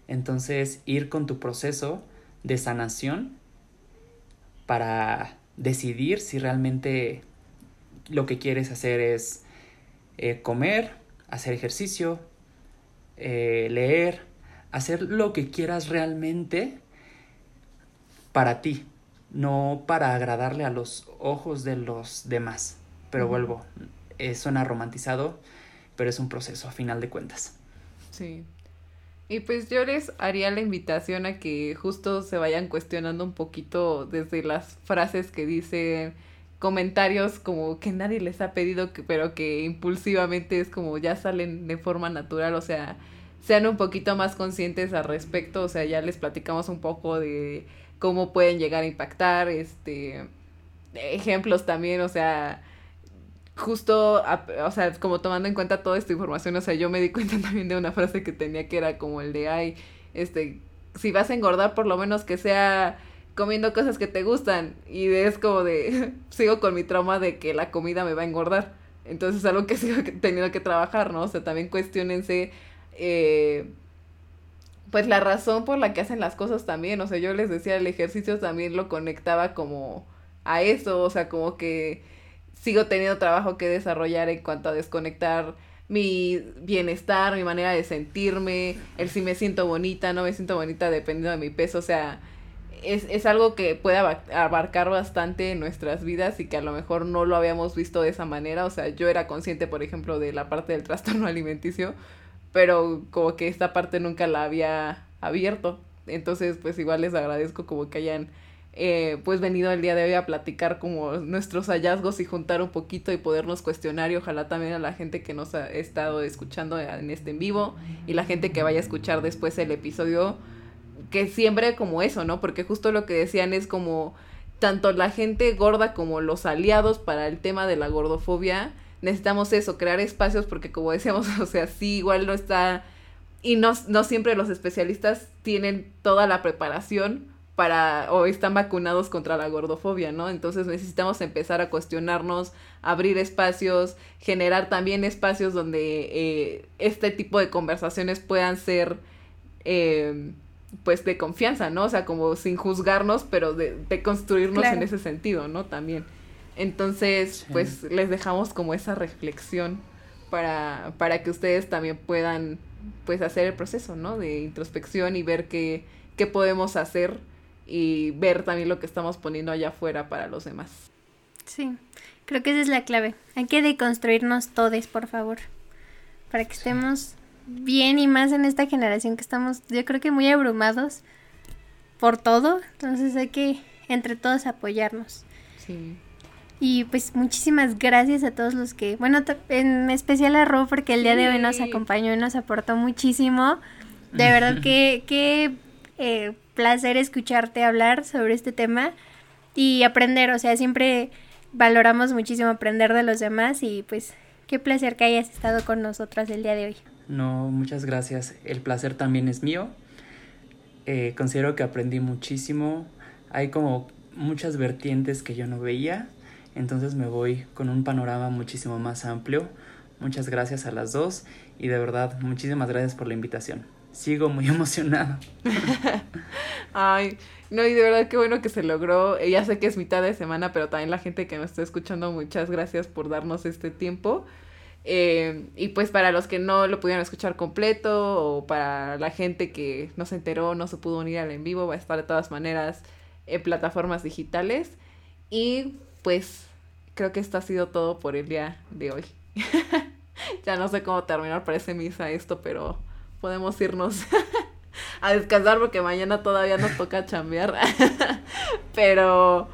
Entonces, ir con tu proceso de sanación para decidir si realmente lo que quieres hacer es eh, comer, hacer ejercicio, eh, leer, hacer lo que quieras realmente para ti, no para agradarle a los ojos de los demás. Pero vuelvo, eh, suena romantizado, pero es un proceso a final de cuentas. Sí. Y pues yo les haría la invitación a que justo se vayan cuestionando un poquito desde las frases que dicen comentarios como que nadie les ha pedido, que, pero que impulsivamente es como ya salen de forma natural, o sea, sean un poquito más conscientes al respecto, o sea, ya les platicamos un poco de cómo pueden llegar a impactar, este, ejemplos también, o sea, justo, o sea, como tomando en cuenta toda esta información, o sea, yo me di cuenta también de una frase que tenía que era como el de, ay, este, si vas a engordar, por lo menos que sea comiendo cosas que te gustan. Y es como de, sigo con mi trauma de que la comida me va a engordar. Entonces es algo que sigo teniendo que trabajar, ¿no? O sea, también cuestionense, eh, pues la razón por la que hacen las cosas también, o sea, yo les decía, el ejercicio también lo conectaba como a eso, o sea, como que sigo teniendo trabajo que desarrollar en cuanto a desconectar mi bienestar, mi manera de sentirme, el si me siento bonita, no me siento bonita dependiendo de mi peso, o sea, es, es algo que puede abarcar bastante en nuestras vidas y que a lo mejor no lo habíamos visto de esa manera, o sea, yo era consciente, por ejemplo, de la parte del trastorno alimenticio, pero como que esta parte nunca la había abierto, entonces pues igual les agradezco como que hayan eh, pues venido el día de hoy a platicar como nuestros hallazgos y juntar un poquito y podernos cuestionar y ojalá también a la gente que nos ha estado escuchando en este en vivo y la gente que vaya a escuchar después el episodio que siempre como eso, ¿no? Porque justo lo que decían es como tanto la gente gorda como los aliados para el tema de la gordofobia, necesitamos eso, crear espacios porque como decíamos, o sea, sí, igual no está, y no, no siempre los especialistas tienen toda la preparación para o están vacunados contra la gordofobia, ¿no? Entonces necesitamos empezar a cuestionarnos, abrir espacios, generar también espacios donde eh, este tipo de conversaciones puedan ser, eh, pues, de confianza, ¿no? O sea, como sin juzgarnos, pero de, de construirnos en ese sentido, ¿no? También. Entonces, pues, les dejamos como esa reflexión para, para que ustedes también puedan, pues, hacer el proceso, ¿no? De introspección y ver qué, qué podemos hacer y ver también lo que estamos poniendo allá afuera para los demás. Sí, creo que esa es la clave. Hay que deconstruirnos todos, por favor, para que estemos bien y más en esta generación que estamos, yo creo que muy abrumados por todo, entonces hay que entre todos apoyarnos. Sí. Y pues muchísimas gracias a todos los que, bueno, en especial a Ro porque el día de hoy nos acompañó y nos aportó muchísimo. De verdad que, que eh, placer escucharte hablar sobre este tema y aprender, o sea, siempre valoramos muchísimo aprender de los demás y pues qué placer que hayas estado con nosotras el día de hoy. No, muchas gracias. El placer también es mío. Eh, considero que aprendí muchísimo. Hay como muchas vertientes que yo no veía. Entonces me voy con un panorama muchísimo más amplio. Muchas gracias a las dos y de verdad muchísimas gracias por la invitación sigo muy emocionada. Ay, no, y de verdad qué bueno que se logró. Eh, ya sé que es mitad de semana, pero también la gente que nos está escuchando, muchas gracias por darnos este tiempo. Eh, y pues para los que no lo pudieron escuchar completo o para la gente que no se enteró, no se pudo unir al en vivo, va a estar de todas maneras en plataformas digitales. Y pues creo que esto ha sido todo por el día de hoy. ya no sé cómo terminar, parece misa esto, pero podemos irnos a descansar porque mañana todavía nos toca chambear. pero,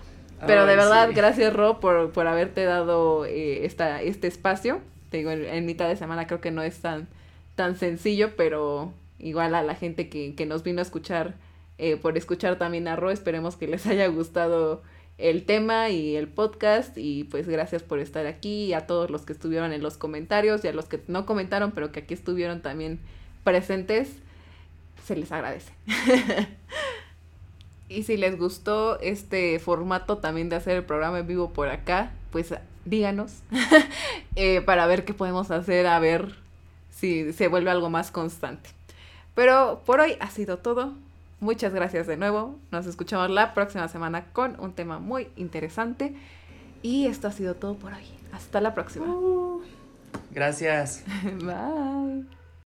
pero de verdad, gracias Ro por, por haberte dado eh, esta, este espacio. Te digo, en, mitad de semana creo que no es tan, tan sencillo, pero igual a la gente que, que nos vino a escuchar, eh, por escuchar también a Ro, esperemos que les haya gustado el tema y el podcast y pues gracias por estar aquí y a todos los que estuvieron en los comentarios y a los que no comentaron pero que aquí estuvieron también presentes, se les agradece. y si les gustó este formato también de hacer el programa en vivo por acá, pues díganos eh, para ver qué podemos hacer, a ver si se vuelve algo más constante. Pero por hoy ha sido todo. Muchas gracias de nuevo. Nos escuchamos la próxima semana con un tema muy interesante. Y esto ha sido todo por hoy. Hasta la próxima. Uh. gracias. Bye.